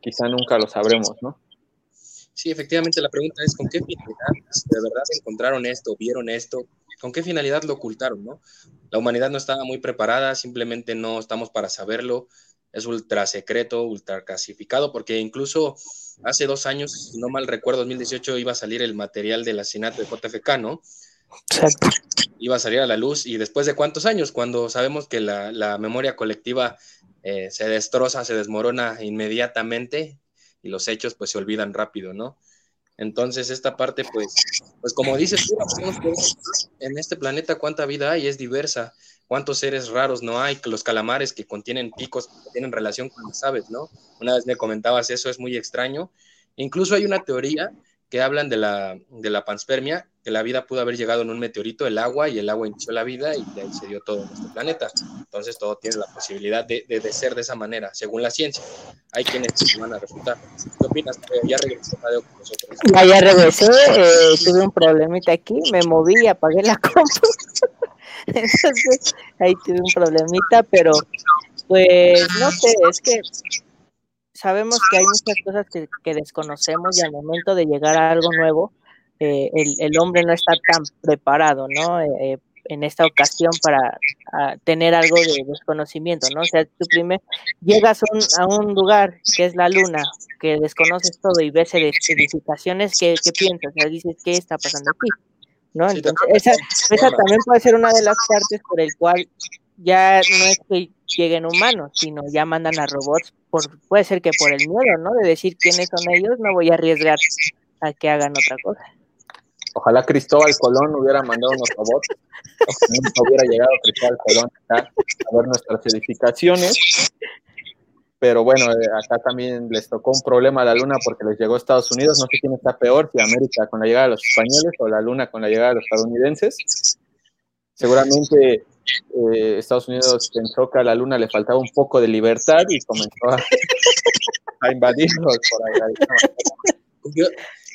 quizá nunca lo sabremos, ¿no? Sí, efectivamente, la pregunta es con qué finalidad de verdad encontraron esto, vieron esto, con qué finalidad lo ocultaron, ¿no? La humanidad no estaba muy preparada, simplemente no estamos para saberlo. es ultra secreto, ultra clasificado, porque incluso hace dos años, si no mal recuerdo, 2018 iba a salir el material del asesinato de JFK, ¿no? Exacto. Iba a salir a la luz y después de cuántos años, cuando sabemos que la, memoria colectiva eh, se destroza, se desmorona inmediatamente y los hechos pues se olvidan rápido, ¿no? Entonces esta parte pues, pues como dices en este planeta cuánta vida hay, es diversa, cuántos seres raros no hay, los calamares que contienen picos, que tienen relación con las aves, ¿no? Una vez me comentabas eso, es muy extraño. Incluso hay una teoría que hablan de la, de la panspermia, que la vida pudo haber llegado en un meteorito, el agua, y el agua inició la vida y de ahí se dio todo este planeta. Entonces todo tiene la posibilidad de, de, ser de esa manera, según la ciencia. Hay quienes van a refutar. ¿Qué opinas? Ya regresé con nosotros. Ya, ya regresé, eh, tuve un problemita aquí, me moví y apagué la compu. Entonces ahí tuve un problemita, pero pues no sé, es que sabemos que hay muchas cosas que, desconocemos y al momento de llegar a algo nuevo, eh, el, hombre no está tan preparado, ¿no? Eh, eh, en esta ocasión para tener algo de desconocimiento, ¿no? O sea, tú primero llegas a un, lugar que es la luna, que desconoces todo y ves edificaciones, ¿qué, qué piensas? O sea, dices, ¿qué está pasando aquí? ¿No? Entonces, esa, esa también puede ser una de las partes por el cual ya no es que lleguen humanos, sino ya mandan a robots, por, puede ser que por el miedo, ¿no? De decir quiénes son ellos, no voy a arriesgar a que hagan otra cosa. Ojalá Cristóbal Colón hubiera mandado unos robots, no hubiera llegado Cristóbal Colón acá a ver nuestras edificaciones. Pero bueno, eh, acá también les tocó un problema a la luna porque les llegó a Estados Unidos. No sé quién está peor, si América con la llegada de los españoles o la luna con la llegada de los estadounidenses. Seguramente eh, Estados Unidos pensó que a la luna le faltaba un poco de libertad y comenzó a, a invadirlos por ahí.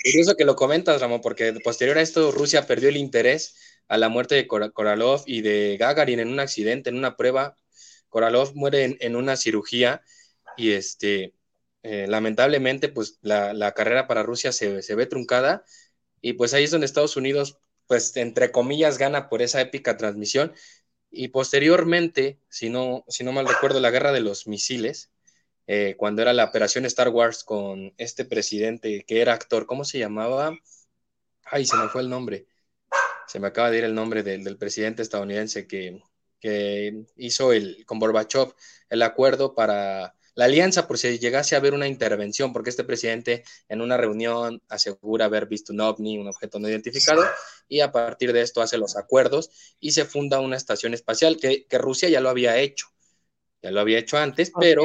Curioso que lo comentas, Ramón, porque posterior a esto Rusia perdió el interés a la muerte de Koralov y de Gagarin en un accidente, en una prueba. Koralov muere en, una cirugía y este, eh, lamentablemente pues la, carrera para Rusia se, se ve truncada y pues ahí es donde Estados Unidos pues entre comillas gana por esa épica transmisión y posteriormente, si no, si no mal recuerdo, la guerra de los misiles, eh, cuando era la operación Star Wars con este presidente que era actor, ¿cómo se llamaba? Ay, se me fue el nombre. Se me acaba de ir el nombre del, presidente estadounidense que, que hizo el, con Gorbachev el acuerdo para la alianza por si llegase a haber una intervención, porque este presidente en una reunión asegura haber visto un ovni, un objeto no identificado, y a partir de esto hace los acuerdos y se funda una estación espacial que, Rusia ya lo había hecho, ya lo había hecho antes, pero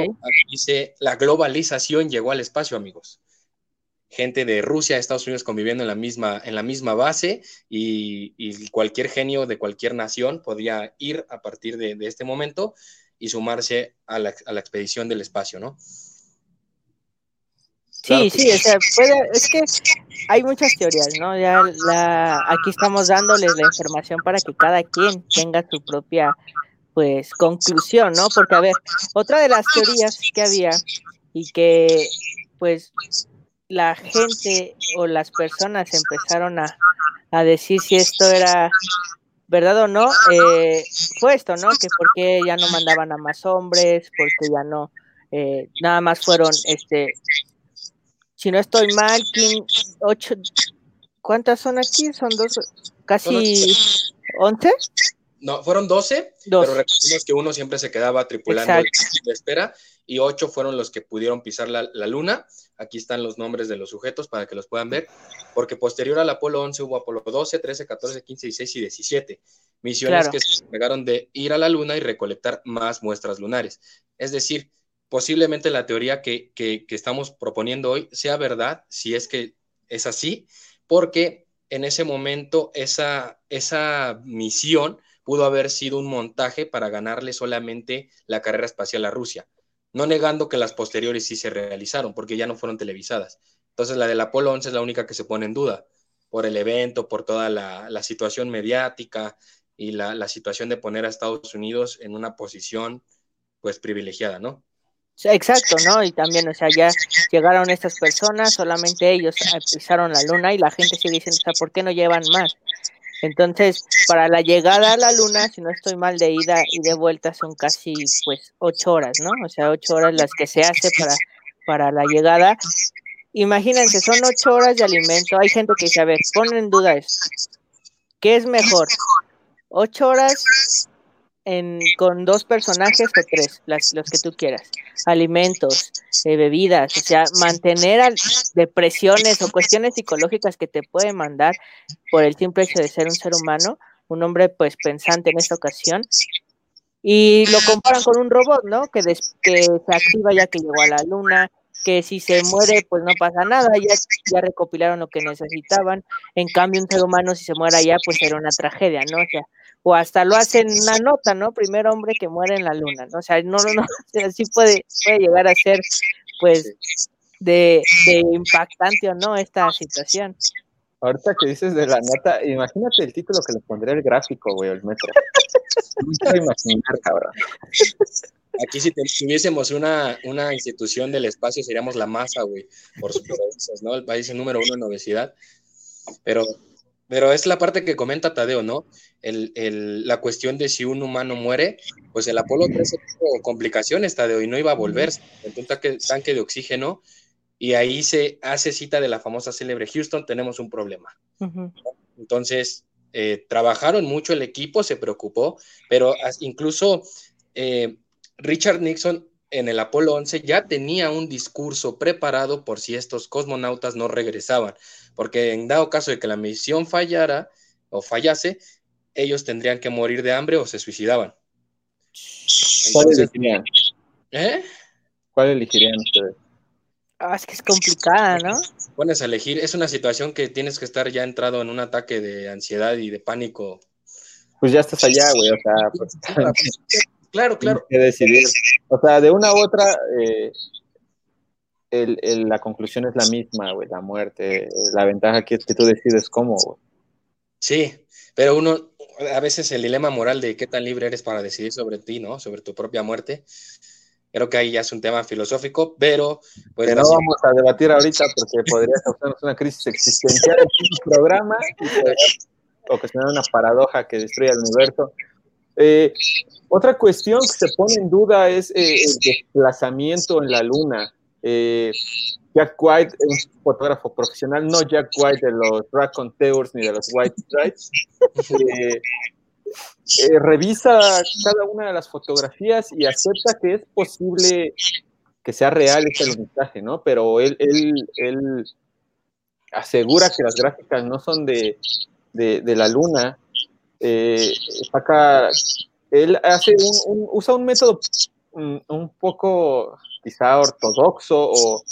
dice, la globalización llegó al espacio, amigos. Gente de Rusia, Estados Unidos conviviendo en la misma, en la misma base y, cualquier genio de cualquier nación podía ir a partir de este momento y sumarse a la, expedición del espacio, ¿no? Sí, sí, o sea, es que hay muchas teorías, ¿no? Ya la, aquí estamos dándoles la información para que cada quien tenga su propia, pues, conclusión, ¿no? Porque, a ver, otra de las teorías que había y que, pues, la gente o las personas empezaron a, a decir si esto era ¿verdad o no? Eh, fue esto, ¿no? Que por qué ya no mandaban a más hombres, porque ya no, eh, nada más fueron, este, si no estoy mal, ocho, ¿cuántas son aquí? Son dos, casi once. No, fueron doce, pero recordemos que uno siempre se quedaba tripulando de espera y ocho fueron los que pudieron pisar la, la luna Aquí están los nombres de los sujetos para que los puedan ver, porque posterior al Apolo 11 hubo Apolo 12, 13, 14, 15, 16 y 17. Misiones que se encargaron de ir a la Luna y recolectar más muestras lunares. Es decir, posiblemente la teoría que, que, estamos proponiendo hoy sea verdad, si es que es así, porque en ese momento esa, esa misión pudo haber sido un montaje para ganarle solamente la carrera espacial a Rusia no negando que las posteriores sí se realizaron, porque ya no fueron televisadas. Entonces la del Apolo 11 es la única que se pone en duda, por el evento, por toda la, situación mediática y la, situación de poner a Estados Unidos en una posición pues privilegiada, ¿no? Exacto, ¿no? Y también, o sea, ya llegaron estas personas, solamente ellos pisaron la luna y la gente sigue diciendo, o sea, ¿por qué no llevan más? Entonces, para la llegada a la luna, si no estoy mal de ida y de vuelta, son casi pues ocho horas, ¿no? O sea, ocho horas las que se hace para, para la llegada. Imagínense, son ocho horas de alimento. Hay gente que dice, a ver, pon en duda esto. ¿Qué es mejor? ¿Ocho horas en, con dos personajes o tres, las, los que tú quieras? Alimentos, eh, bebidas, o sea, mantener depresiones o cuestiones psicológicas que te pueden mandar por el simple hecho de ser un ser humano, un hombre pues pensante en esta ocasión, y lo comparan con un robot, ¿no? Que, que se activa ya que llegó a la luna, que si se muere, pues no pasa nada, ya, ya recopilaron lo que necesitaban. En cambio, un ser humano, si se muere allá, pues era una tragedia, ¿no? O sea, o hasta lo hacen una nota, ¿no? Primer hombre que muere en la luna, ¿no? O sea, no, no, no, así puede, puede llegar a ser, pues, de, de impactante o no esta situación. Ahorita que dices de la nota, imagínate el título que le pondría el gráfico, güey, el metro. No puedo imaginar, cabrón. Aquí si tuviésemos una, una institución del espacio seríamos la masa, güey, por sus ¿no? El país número uno en obesidad. Pero, pero es la parte que comenta Tadeo, ¿no? El, el, la cuestión de si un humano muere, pues el Apolo 13 tuvo complicaciones, Tadeo, y no iba a volverse. En un tanque, tanque de oxígeno, y ahí se hace cita de la famosa célebre Houston, tenemos un problema. Uh -huh. Entonces, eh, trabajaron mucho el equipo, se preocupó, pero incluso eh, Richard Nixon en el Apolo 11 ya tenía un discurso preparado por si estos cosmonautas no regresaban, porque en dado caso de que la misión fallara o fallase, ellos tendrían que morir de hambre o se suicidaban. ¿Cuál elegirían? ¿Eh? ¿Cuál elegirían ustedes? Ah, es que es complicada, ¿no? Pones a elegir, es una situación que tienes que estar ya entrado en un ataque de ansiedad y de pánico. Pues ya estás allá, güey, o sea, pues, claro, claro. que decidir. O sea, de una u otra, eh, el, el, la conclusión es la misma, güey, la muerte. La ventaja aquí es que tú decides cómo, güey. Sí, pero uno, a veces el dilema moral de qué tan libre eres para decidir sobre ti, ¿no? Sobre tu propia muerte. Creo que ahí ya es un tema filosófico, pero... Pues, que no vamos a debatir ahorita porque podría causarnos una crisis existencial en el programa y ocasionar una paradoja que destruya el universo. Eh, otra cuestión que se pone en duda es eh, el desplazamiento en la Luna. Eh, Jack White, un fotógrafo profesional, no Jack White de los Raccoon Tours ni de los White Stripes, eh, eh, revisa cada una de las fotografías y acepta que es posible que sea real este alunizaje, ¿no? Pero él, él, él asegura que las gráficas no son de la Luna. Eh, saca, él hace un, usa un método un, un poco quizá ortodoxo o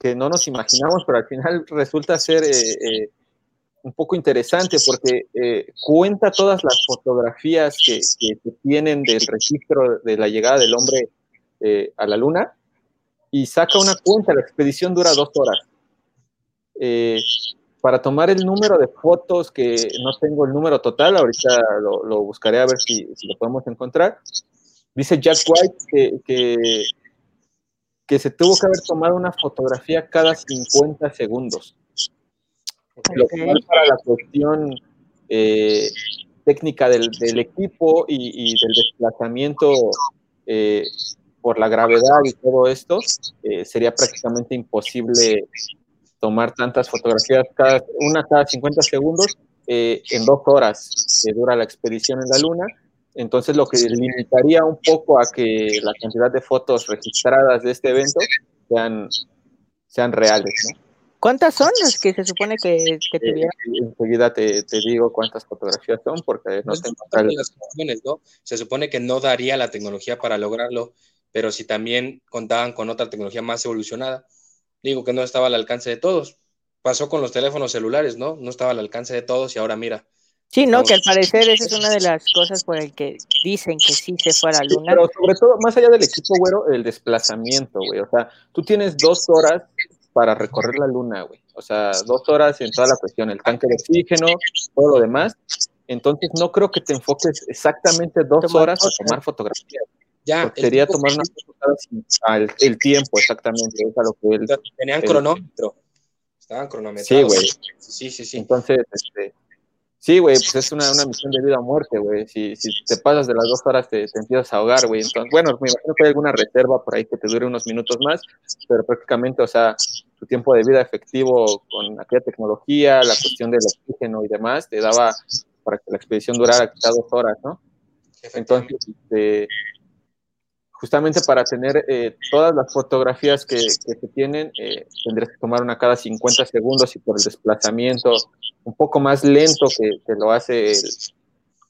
que no nos imaginamos, pero al final resulta ser eh, eh, un poco interesante porque cuenta todas las fotografías que, que, tienen del registro de la llegada del hombre a la luna y saca una cuenta, la expedición dura dos horas. Para tomar el número de fotos, que no tengo el número total, ahorita lo, lo buscaré a ver si, si, lo podemos encontrar, dice Jack White que, que, que se tuvo que haber tomado una fotografía cada 50 segundos. Lo que es para la cuestión eh, técnica del, del equipo y, y, del desplazamiento eh, por la gravedad y todo esto, eh, sería prácticamente imposible tomar tantas fotografías, cada, una cada 50 segundos, eh, en dos horas que dura la expedición en la Luna. Entonces, lo que limitaría un poco a que la cantidad de fotos registradas de este evento sean, sean reales, ¿no? ¿Cuántas son las que se supone que, que tuvieron? Eh, enseguida te, te, digo cuántas fotografías son, porque no, no tengo las cuestiones, ¿no? Se supone que no daría la tecnología para lograrlo, pero si también contaban con otra tecnología más evolucionada, digo que no estaba al alcance de todos. Pasó con los teléfonos celulares, ¿no? No estaba al alcance de todos y ahora mira. Sí, no, que al parecer esa es una de las cosas por el que dicen que sí se fue a la luna. Pero sobre todo, más allá del equipo, güero, el desplazamiento, güey. O sea, tú tienes dos horas para recorrer la luna, güey. O sea, dos horas en toda la cuestión, el tanque de oxígeno, todo lo demás. Entonces, no creo que te enfoques exactamente dos tomar horas a tomar fotografías. Ya, sería tomar una al el tiempo, exactamente. Es a lo que él, Tenían él, cronómetro. Estaban cronometrados. Sí, güey. Sí, sí, sí. Entonces, este, Sí, güey, pues es una, una, misión de vida o muerte, güey. Si, si te pasas de las dos horas, te, te empiezas a ahogar, güey. Entonces, bueno, me imagino que hay alguna reserva por ahí que te dure unos minutos más, pero prácticamente, o sea, tu tiempo de vida efectivo con aquella tecnología, la cuestión del oxígeno y demás, te daba para que la expedición durara quizá dos horas, ¿no? Entonces, este, justamente para tener eh, todas las fotografías que, que se tienen, eh, tendrías que tomar una cada 50 segundos y por el desplazamiento un poco más lento que, que lo hace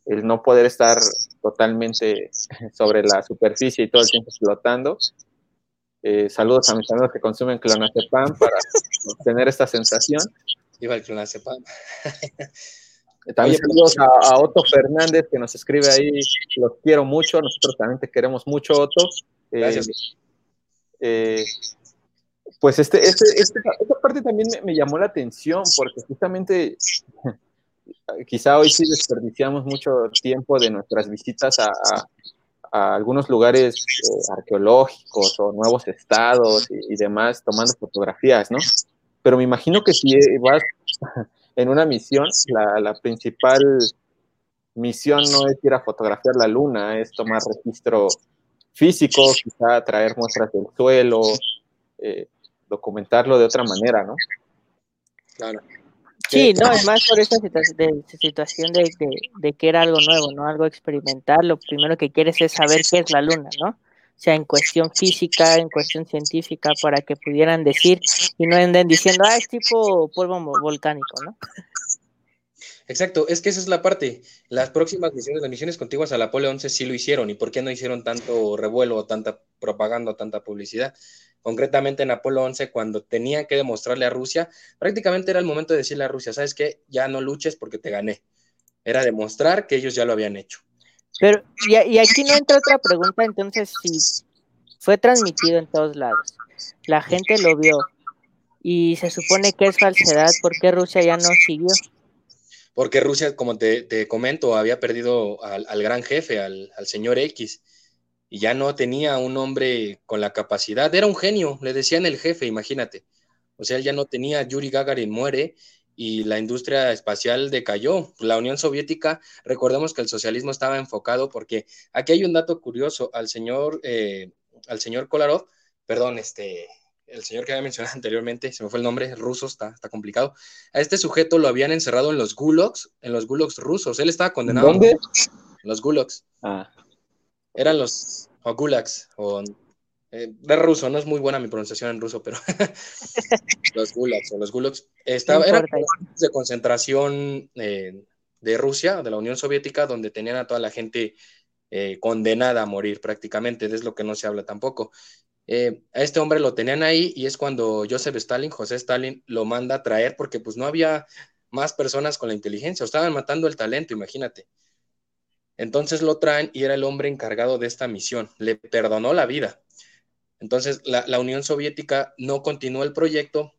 el, no poder estar totalmente sobre la superficie y todo el tiempo flotando. Eh, saludos a mis amigos que consumen clonazepam para obtener esta sensación. Viva el clonazepam. También saludos a, a, Otto Fernández que nos escribe ahí, los quiero mucho, nosotros también te queremos mucho, Otto. Eh, Gracias. Eh, pues este, este, este, esta parte también me, me, llamó la atención porque justamente quizá hoy sí desperdiciamos mucho tiempo de nuestras visitas a, a, a algunos lugares eh, arqueológicos o nuevos estados y, y demás tomando fotografías, ¿no? Pero me imagino que si vas en una misión, la, la, principal misión no es ir a fotografiar la luna, es tomar registro físico, quizá traer muestras del suelo, eh, documentarlo de otra manera, ¿no? Claro. Sí, no, además por situa de, situación de, de, de, que era algo nuevo, ¿no? Algo experimental, lo primero que quieres es saber qué es la luna, ¿no? Sea, en cuestión física, en cuestión científica, para que pudieran decir y no anden diciendo, ah, es tipo polvo volcánico, ¿no? Exacto, es que esa es la parte. Las próximas misiones, las misiones contiguas al Apolo 11 sí lo hicieron. ¿Y por qué no hicieron tanto revuelo, tanta propaganda, tanta publicidad? Concretamente en Apolo 11, cuando tenían que demostrarle a Rusia, prácticamente era el momento de decirle a Rusia, ¿sabes qué? Ya no luches porque te gané. Era demostrar que ellos ya lo habían hecho. Pero, y, aquí no entra otra pregunta, entonces, si fue transmitido en todos lados, la gente lo vio y se supone que es falsedad, ¿por qué Rusia ya no siguió? Porque Rusia, como te, comento, había perdido al, al gran jefe, al, al, señor X, y ya no tenía un hombre con la capacidad, era un genio, le decían el jefe, imagínate. O sea, él ya no tenía, Yuri Gagarin muere, y la industria espacial decayó. La Unión Soviética, recordemos que el socialismo estaba enfocado porque aquí hay un dato curioso, al señor, eh, al señor Kolarov, perdón, este, el señor que había mencionado anteriormente, se me fue el nombre, el ruso, está, está complicado, a este sujeto lo habían encerrado en los gulags, en los gulags rusos, él estaba condenado. ¿Dónde? En los gulags. Ah. Eran los o gulags, o eh, de ruso, no es muy buena mi pronunciación en ruso, pero los gulags o los gulags estaba, eran de concentración eh, de Rusia, de la Unión Soviética, donde tenían a toda la gente eh, condenada a morir prácticamente, es lo que no se habla tampoco. Eh, a este hombre lo tenían ahí y es cuando Joseph Stalin, José Stalin, lo manda a traer porque pues no había más personas con la inteligencia, estaban matando el talento, imagínate. Entonces lo traen y era el hombre encargado de esta misión, le perdonó la vida entonces, la, la, Unión Soviética no continuó el proyecto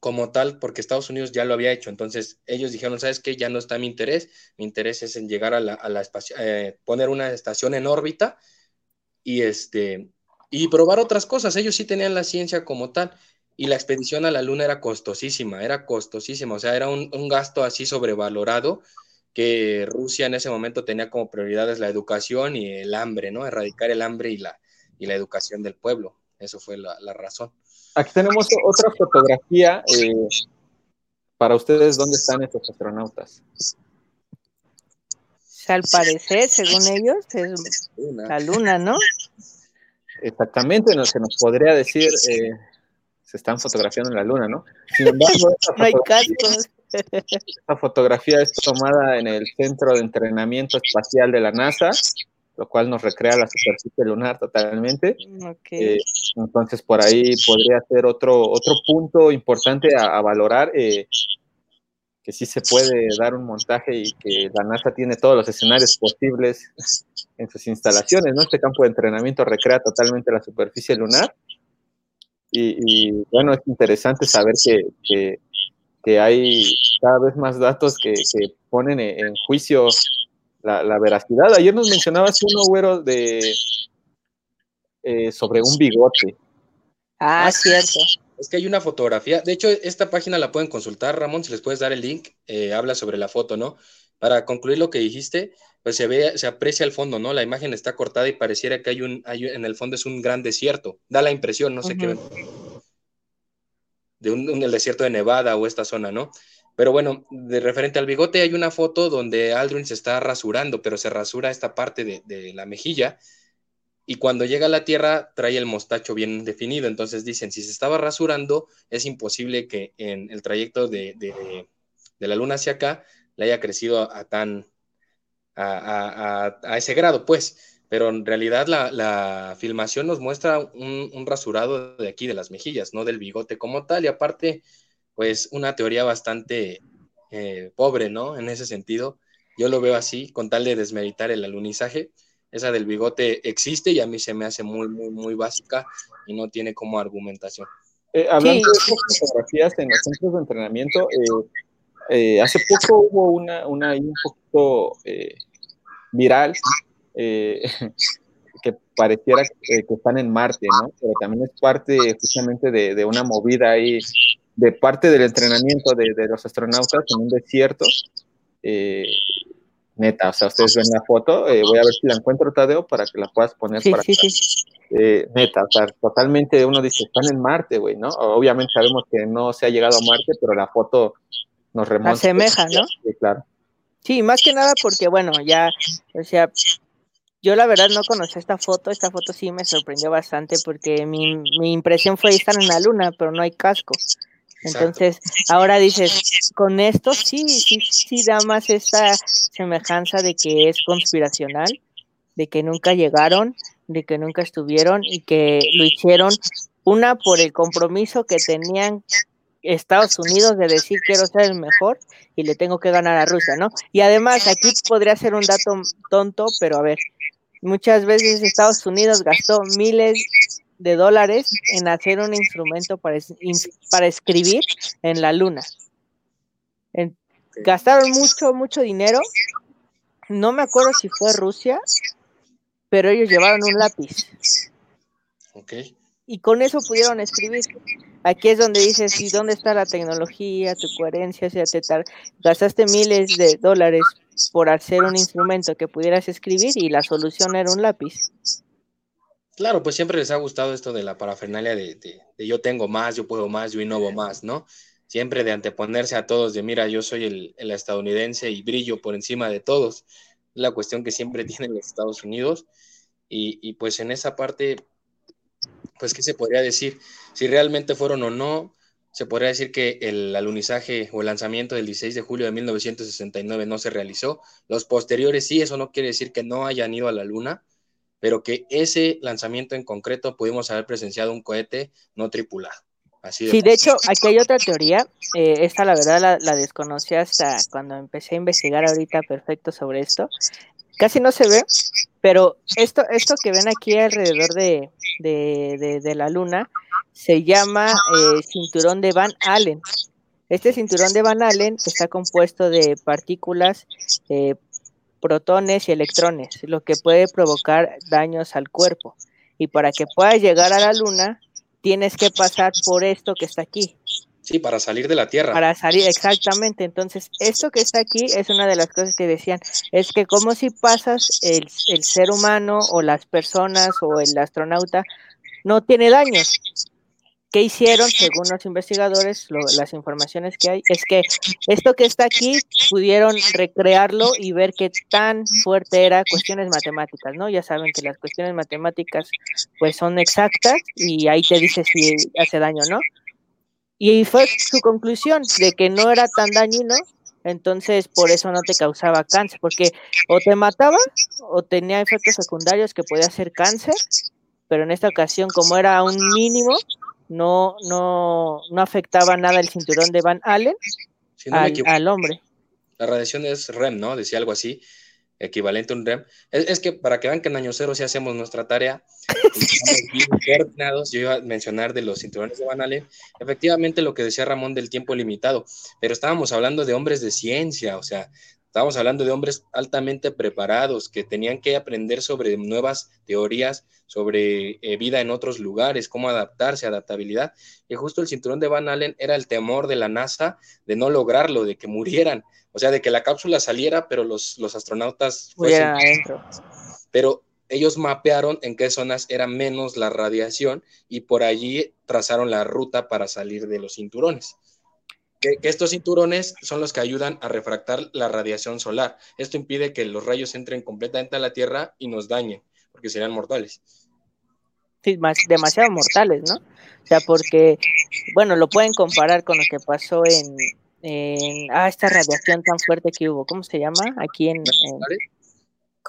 como tal porque Estados Unidos ya lo había hecho. Entonces, ellos dijeron, ¿sabes qué? Ya no está mi interés. Mi interés es en llegar a la, a la eh, poner una estación en órbita y, este, y probar otras cosas. Ellos sí tenían la ciencia como tal. Y la expedición a la Luna era costosísima, era costosísima. O sea, era un, un gasto así sobrevalorado que Rusia en ese momento tenía como prioridades la educación y el hambre, ¿no? Erradicar el hambre y la, y la educación del pueblo. Eso fue la, la razón. Aquí tenemos otra fotografía. Eh, para ustedes, ¿dónde están estos astronautas? Al parecer, según ellos, es luna. la luna, ¿no? Exactamente, no, se nos podría decir, eh, se están fotografiando en la luna, ¿no? Sin embargo, no hay cascos. Esta fotografía es tomada en el Centro de Entrenamiento Espacial de la NASA lo cual nos recrea la superficie lunar totalmente. Okay. Eh, entonces, por ahí podría ser otro, otro punto importante a, a valorar, eh, que sí se puede dar un montaje y que la NASA tiene todos los escenarios posibles en sus instalaciones, ¿no? Este campo de entrenamiento recrea totalmente la superficie lunar. Y, y bueno, es interesante saber que, que, que, hay cada vez más datos que, que ponen en juicio la, la, veracidad. Ayer nos mencionabas uno, güero, de eh, sobre un bigote. Ah, ah, cierto. Es que hay una fotografía. De hecho, esta página la pueden consultar, Ramón, si les puedes dar el link. Eh, habla sobre la foto, ¿no? para concluir lo que dijiste, pues se ve, se aprecia el fondo, ¿no? La imagen está cortada y pareciera que hay un, hay, en el fondo es un gran desierto. Da la impresión, no sé qué, de un, el desierto de Nevada o esta zona, ¿no? Pero bueno, de referente al bigote hay una foto donde Aldrin se está rasurando, pero se rasura esta parte de, de la mejilla y cuando llega a la Tierra trae el mostacho bien definido. Entonces dicen, si se estaba rasurando, es imposible que en el trayecto de, de, de la Luna hacia acá le haya crecido a, tan a, a, ese grado, pues. Pero en realidad la, la filmación nos muestra un, un, rasurado de aquí, de las mejillas, no del bigote como tal. Y aparte, pues una teoría bastante eh, pobre, ¿no? En ese sentido, yo lo veo así, con tal de desmeritar el alunizaje esa del bigote existe y a mí se me hace muy, muy, muy básica y no tiene como argumentación. Eh, hablando de estas fotografías en los centros de entrenamiento, eh, eh, hace poco hubo una, una un poquito viral que pareciera que, están en Marte, ¿no? Pero también es parte justamente de, de una movida ahí, de parte del entrenamiento de, de los astronautas en un desierto. Eh, neta, o sea, ustedes ven la foto, eh, voy a ver si la encuentro, Tadeo, para que la puedas poner sí, para sí, sí. Eh, neta, o sea, totalmente uno dice, están en Marte, güey, ¿no? Obviamente sabemos que no se ha llegado a Marte, pero la foto nos remonta. Asemeja, ¿no? Sí, claro. Sí, más que nada porque, bueno, ya, o sea, yo la verdad no conocí esta foto, esta foto sí me sorprendió bastante porque mi, mi impresión fue estar en la luna, pero no hay casco. Entonces, ahora dices, con esto sí, sí, sí da más esta semejanza de que es conspiracional, de que nunca llegaron, de que nunca estuvieron y que lo hicieron, una por el compromiso que tenían Estados Unidos de decir quiero ser el mejor y le tengo que ganar a Rusia, ¿no? Y además aquí podría ser un dato tonto, pero a ver, muchas veces Estados Unidos gastó miles de dólares en hacer un instrumento para, para escribir en la luna. En, gastaron mucho, mucho dinero. No me acuerdo si fue Rusia, pero ellos llevaron un lápiz. Ok. Y con eso pudieron escribir. Aquí es donde dices, ¿y dónde está la tecnología, tu coherencia, etcétera? Gastaste miles de dólares por hacer un instrumento que pudieras escribir y la solución era un lápiz. Claro, pues siempre les ha gustado esto de la parafernalia de, de, yo tengo más, yo puedo más, yo innovo más, ¿no? Siempre de anteponerse a todos, de mira, yo soy el, el estadounidense y brillo por encima de todos. La cuestión que siempre tienen los Estados Unidos. Y, y, pues en esa parte, pues, ¿qué se podría decir? Si realmente fueron o no, se podría decir que el alunizaje o el lanzamiento del 16 de julio de 1969 no se realizó. Los posteriores sí, eso no quiere decir que no hayan ido a la luna, pero que ese lanzamiento en concreto pudimos haber presenciado un cohete no tripulado. Así de sí, de hecho, aquí hay otra teoría, eh, esta la verdad la, la, desconocí hasta cuando empecé a investigar ahorita perfecto sobre esto. Casi no se ve, pero esto, esto que ven aquí alrededor de, de, de, de la luna se llama eh, cinturón de Van Allen. Este cinturón de Van Allen está compuesto de partículas eh, protones y electrones, lo que puede provocar daños al cuerpo. Y para que puedas llegar a la luna, tienes que pasar por esto que está aquí. Sí, para salir de la Tierra. Para salir, exactamente. Entonces, esto que está aquí es una de las cosas que decían, es que como si pasas el, el ser humano o las personas o el astronauta no tiene daños, ¿Qué hicieron, según los investigadores, las informaciones que hay? Es que esto que está aquí pudieron recrearlo y ver qué tan fuerte era cuestiones matemáticas, ¿no? Ya saben que las cuestiones matemáticas pues son exactas y ahí te dice si hace daño, ¿no? Y fue su conclusión de que no era tan dañino, entonces por eso no te causaba cáncer, porque o te mataba o tenía efectos secundarios que podía ser cáncer, pero en esta ocasión como era un mínimo, no, no, no afectaba nada el cinturón de Van Allen Si no al, hombre. la radiación es REM, ¿no? Decía algo así, equivalente a un REM. Es, es que para que vean que en año cero sí hacemos nuestra tarea. Yo iba a mencionar de los cinturones de Van Allen, efectivamente lo que decía Ramón del tiempo limitado, pero estábamos hablando de hombres de ciencia, o sea, Estamos hablando de hombres altamente preparados que tenían que aprender sobre nuevas teorías, sobre eh, vida en otros lugares, cómo adaptarse, adaptabilidad. Y justo el cinturón de Van Allen era el temor de la NASA de no lograrlo, de que murieran, o sea, de que la cápsula saliera, pero los, los astronautas fuesen. adentro. Pero ellos mapearon en qué zonas era menos la radiación y por allí trazaron la ruta para salir de los cinturones que, estos cinturones son los que ayudan a refractar la radiación solar. Esto impide que los rayos entren completamente a la Tierra y nos dañen, porque serían mortales. Sí, más, demasiado mortales, ¿no? O sea, porque, bueno, lo pueden comparar con lo que pasó en, en ah, esta radiación tan fuerte que hubo, ¿cómo se llama? Aquí en, en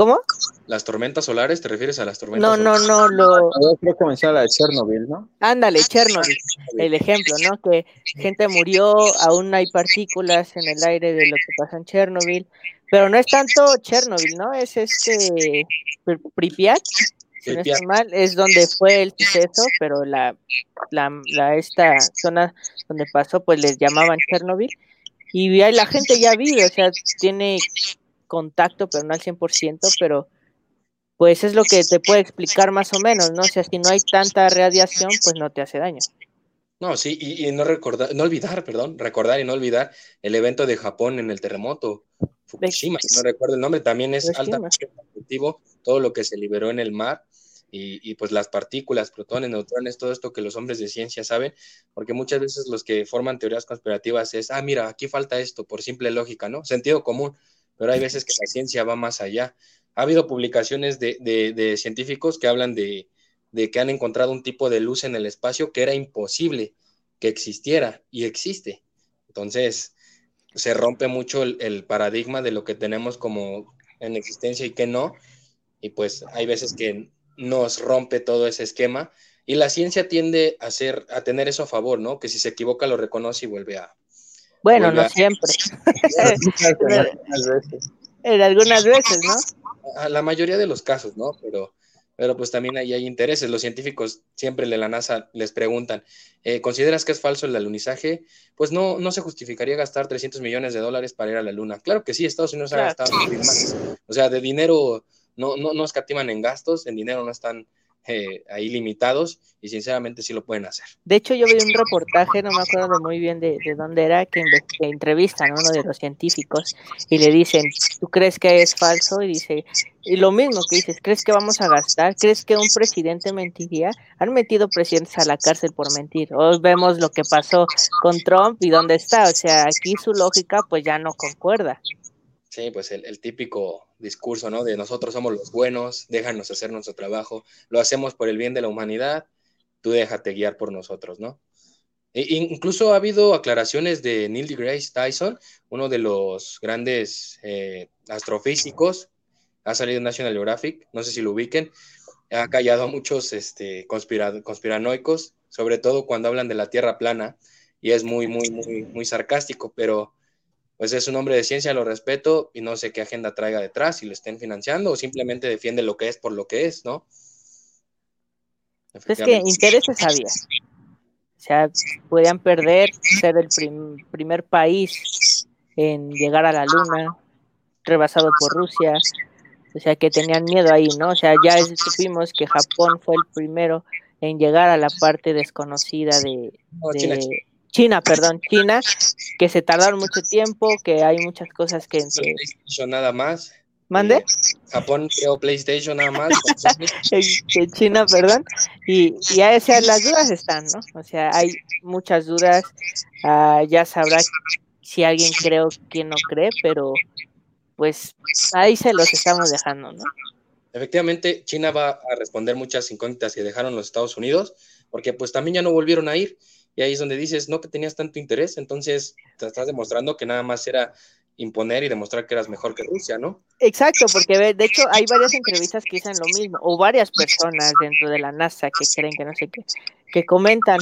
¿Cómo? ¿Las tormentas solares? ¿Te refieres a las tormentas no, No, no, lo... Creo que menciona la de Chernobyl, ¿no? Ándale, Chernobyl, el ejemplo, ¿no? Que gente murió, aún hay partículas en el aire de lo que pasa en Chernobyl, pero no es tanto Chernobyl, ¿no? Es este Pripyat, si no estoy mal, es donde fue el suceso, pero la, la, la, esta zona donde pasó, pues les llamaban Chernobyl, y ahí la gente ya vive, o sea, tiene contacto, pero no al 100%, pero pues es lo que te puede explicar más o menos, ¿no? O sea, si no hay tanta radiación, pues no te hace daño. No, sí, y, no recordar, no olvidar, perdón, recordar y no olvidar el evento de Japón en el terremoto, Fukushima, no recuerdo el nombre, también es altamente todo lo que se liberó en el mar y, y, pues las partículas, protones, neutrones, todo esto que los hombres de ciencia saben, porque muchas veces los que forman teorías conspirativas es, ah, mira, aquí falta esto, por simple lógica, ¿no? Sentido común, pero hay veces que la ciencia va más allá. Ha habido publicaciones de, científicos que hablan de, que han encontrado un tipo de luz en el espacio que era imposible que existiera y existe. Entonces, se rompe mucho el, paradigma de lo que tenemos como en existencia y que no. Y pues hay veces que nos rompe todo ese esquema y la ciencia tiende a, ser, a tener eso a favor, ¿no? Que si se equivoca lo reconoce y vuelve a, bueno, no siempre. en algunas veces, ¿no? A la mayoría de los casos, ¿no? Pero, pero pues también ahí hay intereses. Los científicos siempre de la NASA les preguntan, eh, ¿consideras que es falso el alunizaje? Pues no, no se justificaría gastar 300 millones de dólares para ir a la Luna. Claro que sí, Estados Unidos ha gastado más. O sea, de dinero no, no, no escatiman en gastos, en dinero no están eh, ahí limitados y sinceramente sí lo pueden hacer. De hecho, yo vi un reportaje, no me acuerdo muy bien de, dónde era, que, entrevistan a uno de los científicos y le dicen, ¿tú crees que es falso? Y dice, y lo mismo que dices, ¿crees que vamos a gastar? ¿Crees que un presidente mentiría? Han metido presidentes a la cárcel por mentir. Hoy vemos lo que pasó con Trump y dónde está. O sea, aquí su lógica pues ya no concuerda. Sí, pues el, típico discurso, ¿no? De nosotros somos los buenos, déjanos hacer nuestro trabajo, lo hacemos por el bien de la humanidad, tú déjate guiar por nosotros, ¿no? E, incluso ha habido aclaraciones de Neil deGrasse Tyson, uno de los grandes eh, astrofísicos, ha salido en National Geographic, no sé si lo ubiquen, ha callado a muchos este, conspiranoicos, sobre todo cuando hablan de la Tierra plana, y es muy, muy, muy, muy sarcástico, pero pues es un hombre de ciencia, lo respeto y no sé qué agenda traiga detrás, si lo estén financiando o simplemente defiende lo que es por lo que es, ¿no? Es que intereses había. O sea, podían perder ser el primer país en llegar a la luna, rebasado por Rusia. O sea, que tenían miedo ahí, ¿no? O sea, ya supimos que Japón fue el primero en llegar a la parte desconocida de, China, perdón, China, que se tardaron mucho tiempo, que hay muchas cosas que... PlayStation nada más. ¿Mande? Eh, Japón creó PlayStation nada más. China, perdón. Y, y a las dudas están, ¿no? O sea, hay muchas dudas. Uh, ya sabrá si alguien cree o quién no cree, pero pues ahí se los estamos dejando, ¿no? Efectivamente, China va a responder muchas incógnitas que dejaron los Estados Unidos, porque pues también ya no volvieron a ir. Y ahí es donde dices, no que tenías tanto interés, entonces te estás demostrando que nada más era imponer y demostrar que eras mejor que Rusia, ¿no? Exacto, porque de hecho hay varias entrevistas que dicen lo mismo, o varias personas dentro de la NASA que creen que no sé qué, que comentan,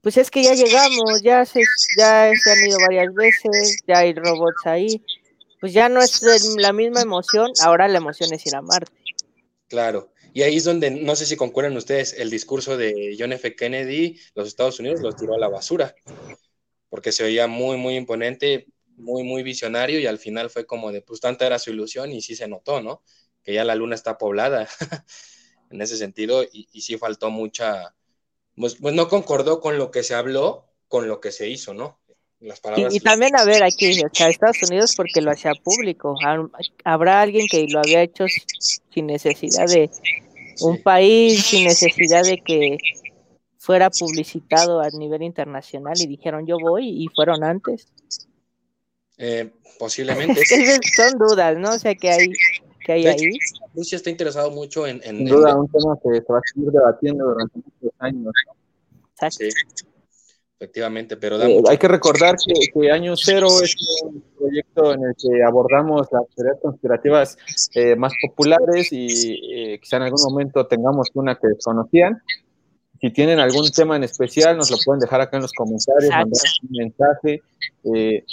pues es que ya llegamos, ya se, ya se han ido varias veces, ya hay robots ahí, pues ya no es la misma emoción, ahora la emoción es ir a Marte. Claro, y ahí es donde, no sé si concuerdan ustedes, el discurso de John F. Kennedy, los Estados Unidos los tiró a la basura, porque se oía muy, muy imponente. muy, muy visionario y al final fue como de, pues tanta era su ilusión y sí se notó, ¿no? Que ya la luna está poblada en ese sentido y, sí faltó mucha, pues, pues, no concordó con lo que se habló, con lo que se hizo, ¿no? Las palabras y, también, a ver, aquí, o sea, Estados Unidos porque lo hacía público. Habrá alguien que lo había hecho sin necesidad de un país, sin necesidad de que fuera publicitado a nivel internacional y dijeron yo voy y fueron antes. Eh, posiblemente. son dudas, ¿no? O sea, que hay, que hay ahí. Rusia está interesado mucho en... en Sin duda, un tema que se va a seguir debatiendo durante muchos años. Sí, efectivamente, pero eh, hay que recordar que, Año Cero es un proyecto en el que abordamos las teorías conspirativas eh, más populares y quizá en algún momento tengamos una que desconocían si tienen algún tema en especial, nos lo pueden dejar acá en los comentarios, mandar un mensaje. Eh,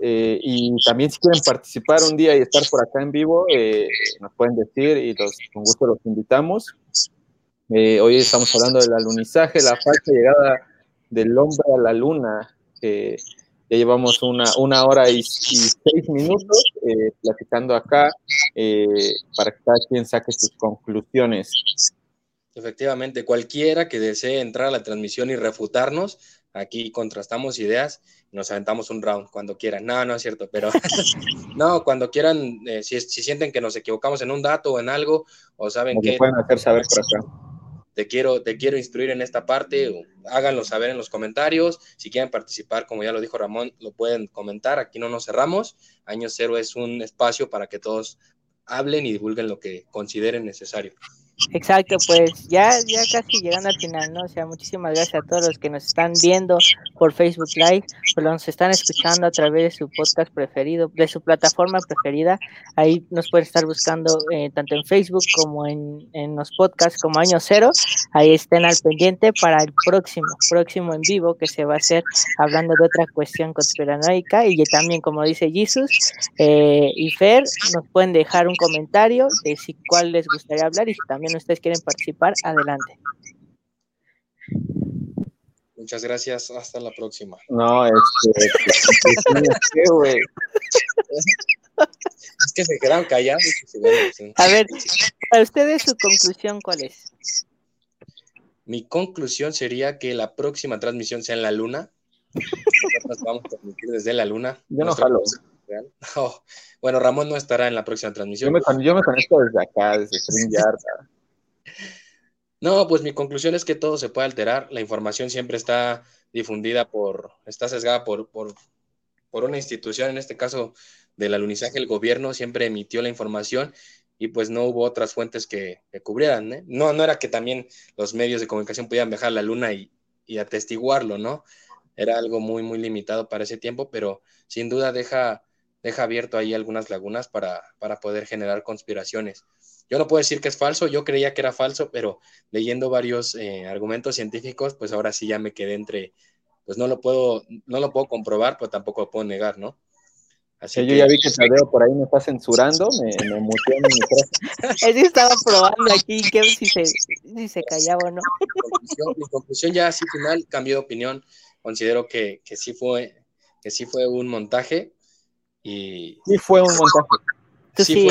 eh, y también si quieren participar un día y estar por acá en vivo, eh, nos pueden decir y con gusto los invitamos. hoy estamos hablando del alunizaje, la falsa llegada del hombre a la luna. ya llevamos una, una hora y, y seis minutos platicando acá para que cada quien saque sus conclusiones. Efectivamente, cualquiera que desee entrar a la transmisión y refutarnos, aquí contrastamos ideas y nos aventamos un round cuando quieran. No, no es cierto, pero no, cuando quieran, eh, si, sienten que nos equivocamos en un dato o en algo, o saben que... pueden hacer saber por acá. Te quiero, te quiero instruir en esta parte, háganlo saber en los comentarios. Si quieren participar, como ya lo dijo Ramón, lo pueden comentar. Aquí no nos cerramos. Año cero es un espacio para que todos hablen y divulguen lo que consideren necesario. Exacto, pues ya, ya casi llegando al final, ¿no? O sea, muchísimas gracias a todos los que nos están viendo por Facebook Live, o nos están escuchando a través de su podcast preferido, de su plataforma preferida. Ahí nos pueden estar buscando eh, tanto en Facebook como en, en los podcasts como Año Cero. Ahí estén al pendiente para el próximo, próximo en vivo que se va a hacer hablando de otra cuestión conspiranoica y también, como dice Jesus eh, y Fer, nos pueden dejar un comentario de si cuál les gustaría hablar y si también ustedes quieren participar, adelante. Muchas gracias, hasta la próxima. No, este, es que se quedaron callados. A ver, para ustedes su conclusión, ¿cuál es? Mi conclusión sería que la próxima transmisión sea en la luna. Nosotros vamos a transmitir desde la luna. Yo no jalo. Oh, bueno, Ramón no estará en la próxima transmisión. Yo me, yo me conecto desde acá, desde StreamYard. No, pues mi conclusión es que todo se puede alterar. La información siempre está difundida por, está sesgada por, por, una institución, en este caso del alunizaje, el gobierno siempre emitió la información y pues no hubo otras fuentes que, cubrieran. ¿eh? No, no era que también los medios de comunicación pudieran viajar a la luna y, y atestiguarlo, ¿no? Era algo muy, muy limitado para ese tiempo, pero sin duda deja, deja abierto ahí algunas lagunas para, para poder generar conspiraciones. Yo no puedo decir que es falso, yo creía que era falso, pero leyendo varios eh, argumentos científicos, pues ahora sí ya me quedé entre, pues no lo puedo, no lo puedo comprobar, pero tampoco lo puedo negar, ¿no? Así yo ya vi que Tadeo por ahí me está censurando, me, me muteó mi micrófono. Él estaba probando aquí que si se, si se callaba o no. Mi conclusión, ya así final, cambió de opinión. Considero que, que sí fue, que sí fue un montaje y... Sí fue un montaje sí,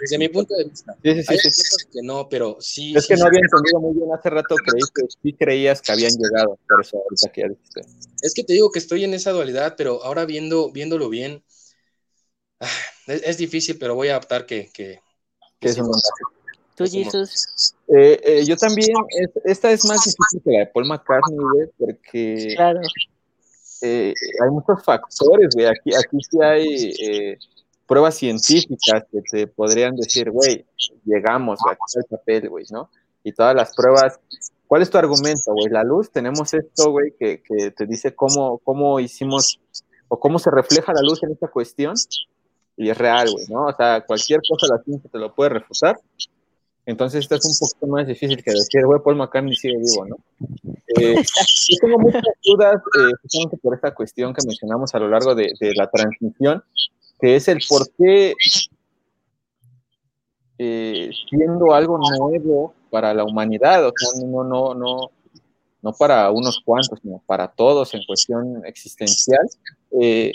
desde mi punto de vista. Sí, sí, sí, que no, pero sí. Es que no había entendido muy bien. Hace rato creí que sí creías que habían llegado, por eso ahorita que ya dijiste. Es que te digo que estoy en esa dualidad, pero ahora viendo, viéndolo bien, ah, es, difícil, pero voy a optar que. que, es un ¿Tú, Jesus? Eh, eh, yo también, esta es más difícil que la de Paul McCartney, güey, porque claro. eh, hay muchos factores, güey. Aquí, aquí sí hay eh, pruebas científicas que te podrían decir, güey, llegamos, el papel, güey, ¿no? Y todas las pruebas, ¿cuál es tu argumento, güey? La luz, tenemos esto, güey, que, que, te dice cómo, cómo hicimos o cómo se refleja la luz en esta cuestión, y es real, güey, ¿no? O sea, cualquier cosa la ciencia te lo puede refutar. Entonces, esto es un poquito más difícil que decir, güey, Paul McCartney sigue vivo, ¿no? Eh, yo tengo muchas dudas, eh, por esta cuestión que mencionamos a lo largo de, de la transmisión, que es el por qué, eh, siendo algo nuevo para la humanidad, o sea, no, no, no, no para unos cuantos, sino para todos en cuestión existencial, eh,